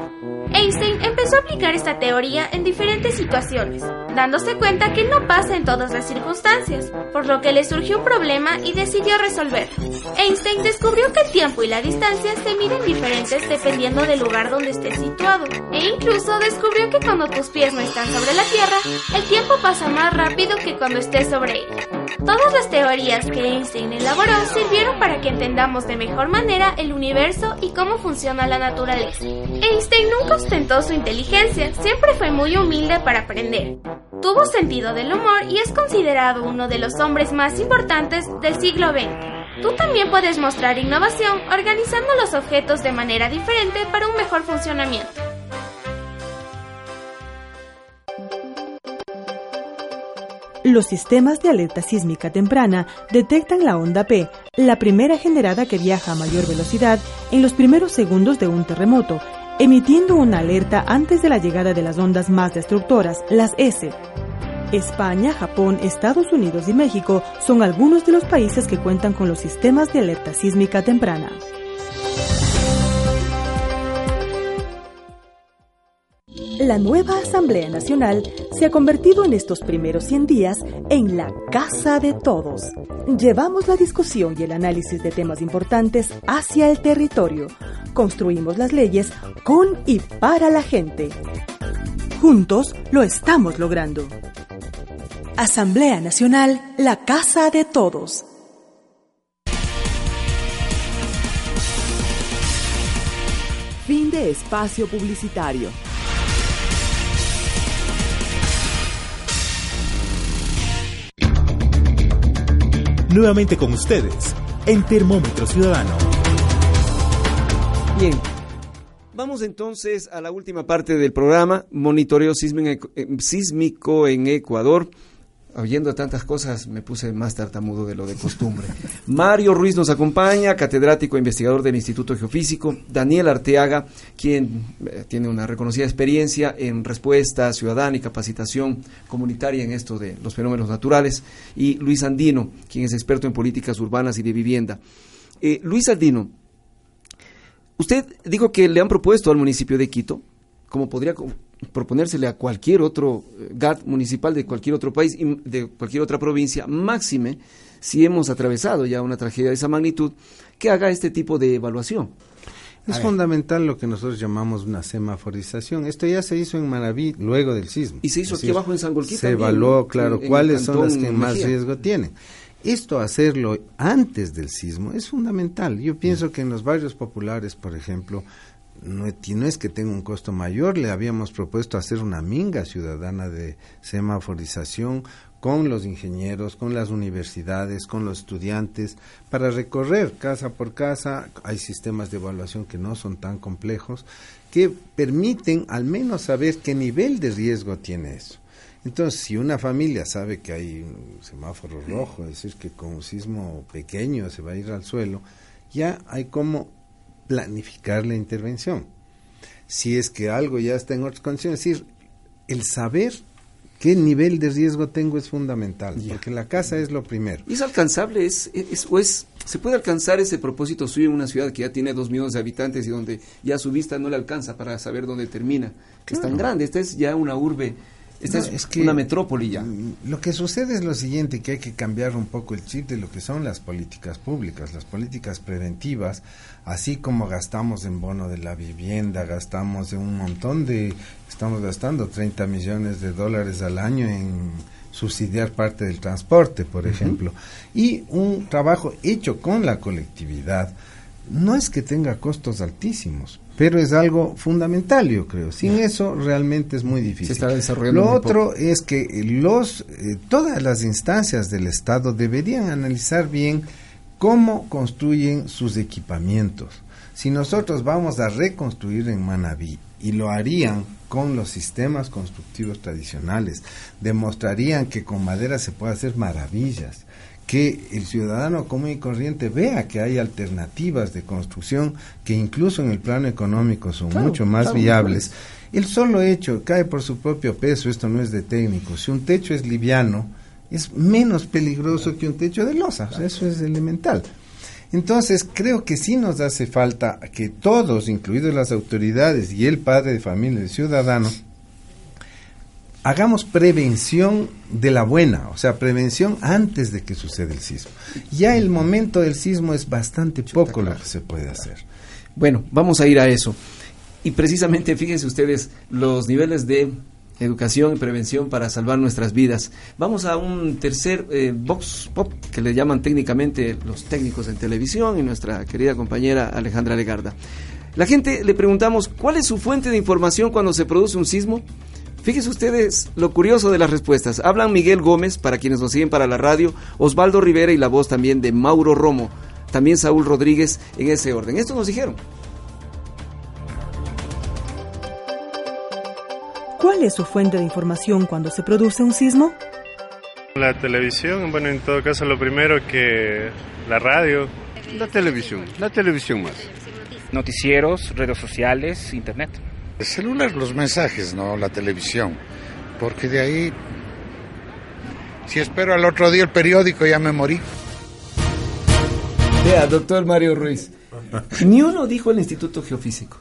Speaker 16: Einstein empezó a aplicar esta teoría en diferentes situaciones, dándose cuenta que no pasa en todas las circunstancias, por lo que le surgió un problema y decidió resolverlo. Einstein descubrió que el tiempo y la distancia se miden diferentes dependiendo del lugar donde estés situado, e incluso descubrió que cuando tus pies no están sobre la Tierra, el tiempo pasa más rápido que cuando estés sobre ella. Todas las teorías que Einstein elaboró sirvieron para que entendamos de mejor manera el universo y cómo funciona la naturaleza. Einstein nunca ostentó su inteligencia, siempre fue muy humilde para aprender. Tuvo sentido del humor y es considerado uno de los hombres más importantes del siglo XX. Tú también puedes mostrar innovación organizando los objetos de manera diferente para un mejor funcionamiento.
Speaker 3: Los sistemas de alerta sísmica temprana detectan la onda P, la primera generada que viaja a mayor velocidad en los primeros segundos de un terremoto, emitiendo una alerta antes de la llegada de las ondas más destructoras, las S. España, Japón, Estados Unidos y México son algunos de los países que cuentan con los sistemas de alerta sísmica temprana. La nueva Asamblea Nacional se ha convertido en estos primeros 100 días en la casa de todos. Llevamos la discusión y el análisis de temas importantes hacia el territorio. Construimos las leyes con y para la gente. Juntos lo estamos logrando. Asamblea Nacional, la casa de todos.
Speaker 15: Fin de espacio publicitario.
Speaker 1: Nuevamente con ustedes, en Termómetro Ciudadano.
Speaker 2: Bien, vamos entonces a la última parte del programa, monitoreo eh, sísmico en Ecuador oyendo tantas cosas me puse más tartamudo de lo de costumbre. Mario Ruiz nos acompaña, catedrático e investigador del Instituto Geofísico. Daniel Arteaga, quien eh, tiene una reconocida experiencia en respuesta ciudadana y capacitación comunitaria en esto de los fenómenos naturales. Y Luis Andino, quien es experto en políticas urbanas y de vivienda. Eh, Luis Andino, usted dijo que le han propuesto al municipio de Quito, como podría proponérsele a cualquier otro eh, GAT municipal de cualquier otro país y de cualquier otra provincia, máxime si hemos atravesado ya una tragedia de esa magnitud, que haga este tipo de evaluación.
Speaker 4: Es fundamental lo que nosotros llamamos una semaforización. Esto ya se hizo en Manaví luego del sismo.
Speaker 2: Y se hizo aquí abajo en Sangolquí
Speaker 4: Se evaluó, claro, cuáles son las que más riesgo tienen. Esto hacerlo antes del sismo es fundamental. Yo pienso que en los barrios populares, por ejemplo, no, es que tenga un costo mayor, le habíamos propuesto hacer una minga ciudadana de semaforización con los ingenieros, con las universidades, con los estudiantes, para recorrer casa por casa. Hay sistemas de evaluación que no son tan complejos, que permiten al menos saber qué nivel de riesgo tiene eso. Entonces, si una familia sabe que hay un semáforo rojo, es decir, que con un sismo pequeño se va a ir al suelo, ya hay como planificar la intervención. Si es que algo ya está en otras condiciones, es decir, el saber qué nivel de riesgo tengo es fundamental, porque la casa es lo primero.
Speaker 2: ¿Y es alcanzable? ¿Es, es, o es, ¿Se puede alcanzar ese propósito suyo en una ciudad que ya tiene dos millones de habitantes y donde ya su vista no le alcanza para saber dónde termina? Que es tan grande, esta es ya una urbe esta es, una metrópoli ya.
Speaker 4: Lo que sucede es lo siguiente, que hay que cambiar un poco el chip de lo que son las políticas públicas, las políticas preventivas, así como gastamos en bono de la vivienda, gastamos en un montón de, estamos gastando 30 millones de dólares al año en subsidiar parte del transporte, por ejemplo, y un trabajo hecho con la colectividad, no es que tenga costos altísimos, pero es algo fundamental, yo creo. Sin eso realmente es muy difícil. Lo otro es que los eh, todas las instancias del Estado deberían analizar bien cómo construyen sus equipamientos. Si nosotros vamos a reconstruir en Manabí y lo harían con los sistemas constructivos tradicionales, demostrarían que con madera se puede hacer maravillas que el ciudadano común y corriente vea que hay alternativas de construcción que incluso en el plano económico son mucho más viables. El solo hecho cae por su propio peso, esto no es de técnico. Si un techo es liviano, es menos peligroso que un techo de losa, eso es elemental. Entonces, creo que sí nos hace falta que todos, incluidos las autoridades y el padre de familia, el ciudadano, hagamos prevención de la buena, o sea, prevención antes de que suceda el sismo. Ya el momento del sismo es bastante poco lo que se puede hacer.
Speaker 2: Bueno, vamos a ir a eso. Y precisamente, fíjense ustedes, los niveles de educación y prevención para salvar nuestras vidas. Vamos a un tercer eh, box pop que le llaman técnicamente los técnicos en televisión y nuestra querida compañera Alejandra Legarda. La gente le preguntamos cuál es su fuente de información cuando se produce un sismo Fíjense ustedes lo curioso de las respuestas. Hablan Miguel Gómez, para quienes nos siguen para la radio, Osvaldo Rivera y la voz también de Mauro Romo, también Saúl Rodríguez en ese orden. Esto nos dijeron.
Speaker 3: ¿Cuál es su fuente de información cuando se produce un sismo?
Speaker 17: La televisión, bueno, en todo caso lo primero que la radio.
Speaker 18: La televisión, la televisión más.
Speaker 19: Noticieros, redes sociales, internet.
Speaker 20: El celular, los mensajes, no la televisión. Porque de ahí, si espero al otro día el periódico, ya me morí.
Speaker 2: Vea, doctor Mario Ruiz. Ni uno dijo el Instituto Geofísico.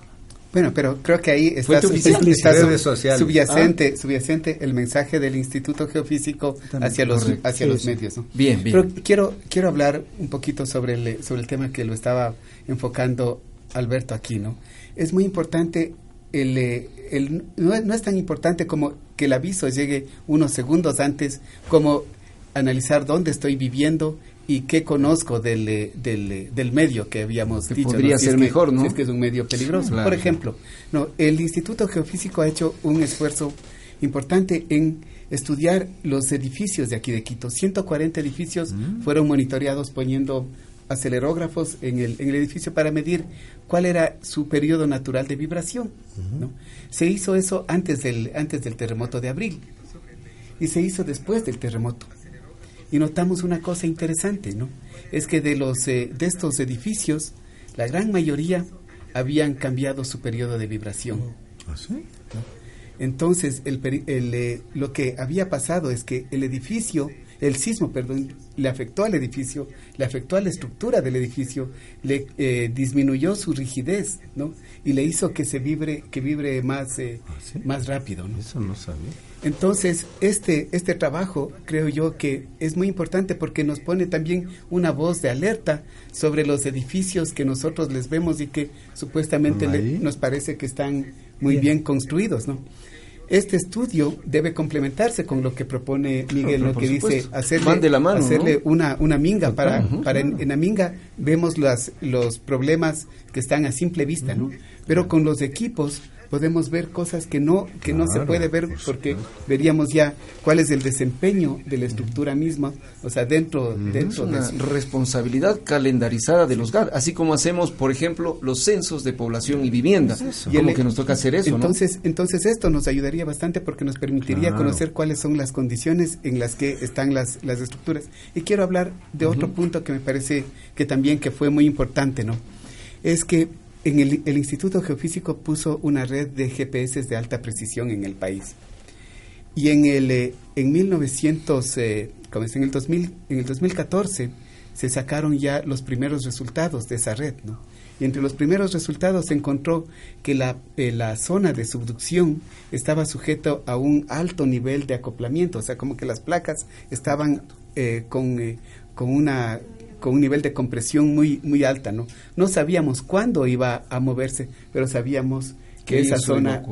Speaker 9: Bueno, pero creo que ahí está, subyacente, subyacente el mensaje del Instituto Geofísico hacia los hacia los medios.
Speaker 2: Bien, bien.
Speaker 9: Pero quiero quiero hablar un poquito sobre el sobre el tema que lo estaba enfocando Alberto aquí, ¿no? Es muy importante el, eh, el, no, es tan importante como que el aviso llegue unos segundos antes, como analizar dónde estoy viviendo y qué conozco del, eh, del, eh, del medio que habíamos dicho.
Speaker 2: Podría ser mejor, ¿no?
Speaker 9: es que es un medio peligroso. Por ejemplo, no, el Instituto Geofísico ha hecho un esfuerzo importante en estudiar los edificios de aquí de Quito. 140 edificios mm. fueron monitoreados poniendo acelerógrafos en el, en el edificio para medir cuál era su periodo natural de vibración. ¿no? Se hizo eso antes del, antes del terremoto de abril y se hizo después del terremoto. Y notamos una cosa interesante, ¿no? Es que de, los, eh, de estos edificios, la gran mayoría habían cambiado su periodo de vibración.
Speaker 4: ¿Ah,
Speaker 9: Entonces, el, el, eh, lo que había pasado es que el edificio el sismo, perdón, le afectó al edificio, le afectó a la estructura del edificio, le eh, disminuyó su rigidez, ¿no? Y le hizo que se vibre, que vibre más, eh, ¿Ah, más rápido, ¿no?
Speaker 4: Eso no sabía.
Speaker 9: Entonces, este, este trabajo creo yo que es muy importante porque nos pone también una voz de alerta sobre los edificios que nosotros les vemos y que supuestamente nos parece que están muy bien, bien construidos, ¿no? Este estudio debe complementarse con lo que propone Miguel, lo que dice hacerle, hacerle una, una minga para, para en, la minga vemos las, los problemas que están a simple vista, ¿no? Pero con los equipos podemos ver cosas que no que no se puede ver porque veríamos ya cuál es el desempeño de la estructura misma, o sea, dentro, dentro
Speaker 2: de una responsabilidad calendarizada de los GAD, así como hacemos, por ejemplo, los censos de población y vivienda, y como que nos toca hacer eso,
Speaker 9: entonces, Entonces esto nos ayudaría bastante porque nos permitiría conocer cuáles son las condiciones en las que están las, las estructuras. Y quiero hablar de otro punto que me parece que también que fue muy importante, ¿no? Es que en el, Instituto Geofísico puso una red de GPS de alta precisión en el país. Y en el eh, en 1900 eh, en el 2000 en el 2014 se sacaron ya los primeros resultados de esa red, ¿no? Y entre los primeros resultados se encontró que la, eh, la zona de subducción estaba sujeto a un alto nivel de acoplamiento, o sea, como que las placas estaban eh, con, eh, con, una, con un nivel de compresión muy, muy alta, ¿no? No sabíamos cuándo iba a moverse, pero sabíamos que esa zona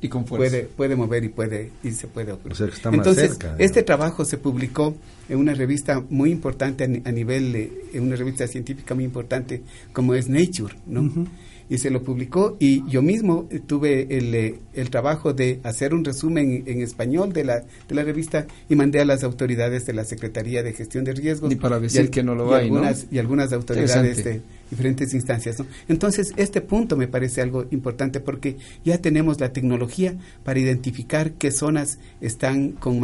Speaker 2: y con
Speaker 9: puede puede mover y puede y se puede ocurrir. Entonces, este trabajo se publicó en una revista muy importante a, nivel, en una revista científica muy importante como es Nature, ¿no? Y se lo publicó y yo mismo tuve el, eh, el trabajo de hacer un resumen en, español de la, de la revista y mandé a las autoridades de la Secretaría de Gestión de Riesgos.
Speaker 2: Y para decir que no lo hay,
Speaker 9: algunas, Y algunas autoridades de diferentes instancias. ¿no? Entonces, este punto me parece algo importante porque ya tenemos la tecnología para identificar qué zonas están con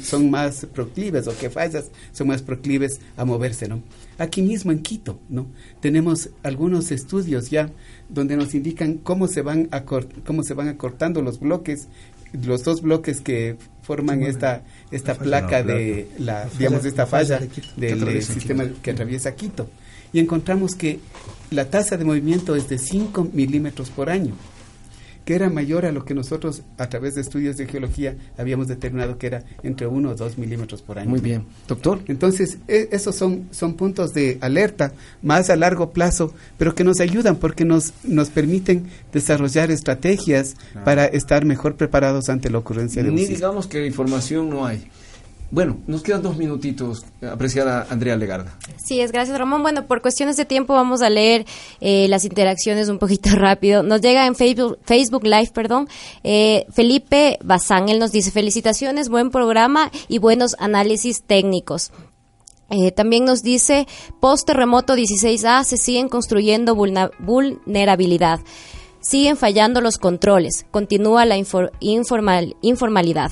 Speaker 9: son más proclives o qué fallas son más proclives a moverse. ¿no? Aquí mismo en Quito, ¿no? tenemos algunos estudios ya donde nos indican cómo se van cómo se van acortando los bloques los dos bloques que forman esta esta placa de la digamos esta falla del sistema que atraviesa Quito y encontramos que la tasa de movimiento es de 5 milímetros por año, que era mayor a lo que nosotros a través de estudios de geología habíamos determinado que era entre 1 o 2 milímetros por año.
Speaker 2: Muy bien, doctor.
Speaker 9: Entonces, e, esos son, son puntos de alerta más a largo plazo, pero que nos ayudan porque nos, nos permiten desarrollar estrategias para estar mejor preparados ante la ocurrencia de un
Speaker 2: Ni digamos que información no hay. Bueno, nos quedan dos minutitos, apreciada Andrea Legarda.
Speaker 10: Sí, es gracias Ramón. Bueno, por cuestiones de tiempo vamos a leer eh, las interacciones un poquito rápido. Nos llega en Facebook, Facebook Live, perdón, eh, Felipe Bazán. Él nos dice, felicitaciones, buen programa y buenos análisis técnicos. Eh, también nos dice, post terremoto 16A se siguen construyendo vulnerabilidad. Siguen fallando los controles. Continúa la informal informalidad.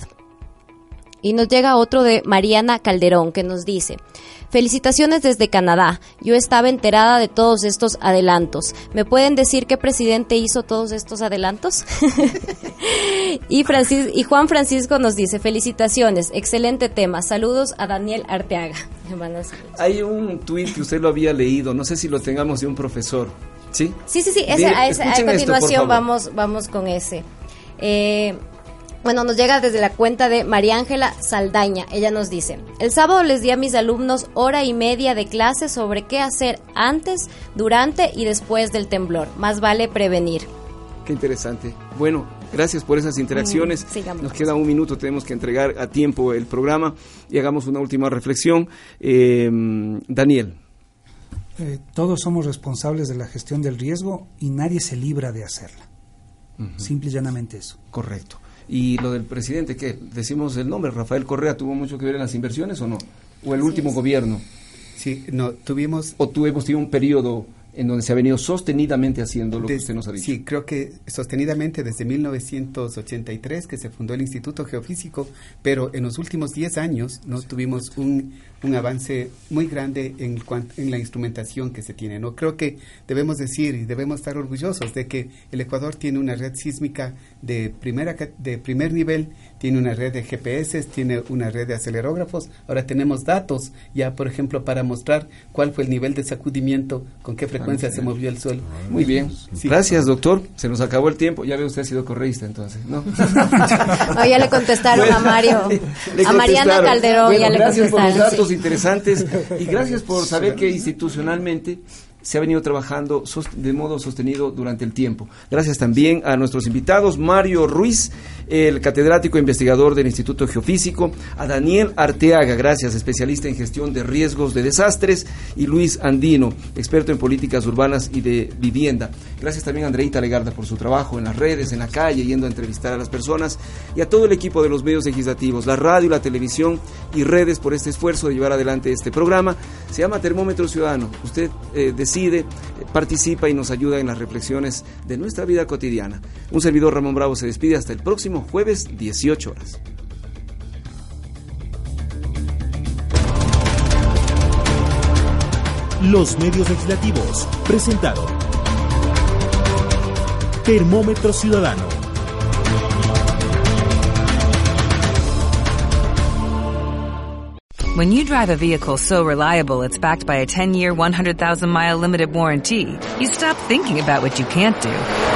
Speaker 10: Y nos llega otro de Mariana Calderón que nos dice, felicitaciones desde Canadá, yo estaba enterada de todos estos adelantos. ¿Me pueden decir qué presidente hizo todos estos adelantos? y, Francis y Juan Francisco nos dice, felicitaciones, excelente tema, saludos a Daniel Arteaga.
Speaker 2: Hay un tuit que usted lo había leído, no sé si lo tengamos de un profesor. ¿Sí?
Speaker 10: Sí, sí, sí, a, continuación vamos, vamos con ese. Eh, bueno, nos llega desde la cuenta de María Ángela Saldaña. Ella nos dice, el sábado les di a mis alumnos hora y media de clase sobre qué hacer antes, durante y después del temblor. Más vale prevenir.
Speaker 2: Qué interesante. Bueno, gracias por esas interacciones.
Speaker 10: Mm,
Speaker 2: nos queda un minuto, tenemos que entregar a tiempo el programa y hagamos una última reflexión. Eh, Daniel.
Speaker 5: Eh, todos somos responsables de la gestión del riesgo y nadie se libra de hacerla. Simple y llanamente eso.
Speaker 2: Correcto. Y lo del presidente, ¿qué? Decimos el nombre, Rafael Correa, ¿tuvo mucho que ver en las inversiones o no? ¿O el último gobierno?
Speaker 9: Sí, no, tuvimos...
Speaker 2: ¿O tuvimos tenido un periodo en donde se ha venido sostenidamente haciendo lo que usted nos ha dicho.
Speaker 9: Sí, creo que sostenidamente desde 1983 que se fundó el Instituto Geofísico, pero en los últimos 10 años no tuvimos un, un, avance muy grande en, en la instrumentación que se tiene. No creo que debemos decir y debemos estar orgullosos de que el Ecuador tiene una red sísmica de primera de primer nivel, tiene una red de GPS, tiene una red de acelerógrafos. Ahora tenemos datos ya, por ejemplo, para mostrar cuál fue el nivel de sacudimiento, con qué frecuencia se movió el suelo.
Speaker 2: Muy bien. Gracias, doctor. Se nos acabó el tiempo. Ya ve usted ha sido correísta entonces, ¿no?
Speaker 10: ya le contestaron a Mario. a Mariana Calderón ya le
Speaker 2: gracias por los datos interesantes y gracias por saber que institucionalmente se ha venido trabajando de modo sostenido durante el tiempo. Gracias también a nuestros invitados, Mario Ruiz, el catedrático e investigador del Instituto Geofísico, a Daniel Arteaga, gracias, especialista en gestión de riesgos de desastres, y Luis Andino, experto en políticas urbanas y de vivienda. Gracias también a Andreita Legarda por su trabajo en las redes, en la calle, yendo a entrevistar a las personas, y a todo el equipo de los medios legislativos, la radio, la televisión y redes por este esfuerzo de llevar adelante este programa. Se llama Termómetro Ciudadano. Usted eh, participa y nos ayuda en las reflexiones de nuestra vida cotidiana. Un servidor Ramón Bravo se despide hasta el próximo jueves 18 horas.
Speaker 1: Los medios legislativos presentado. Termómetro Ciudadano
Speaker 21: When you drive a vehicle so reliable it's backed by a 10-year, 100,000-mile limited warranty, you stop thinking about what you can't do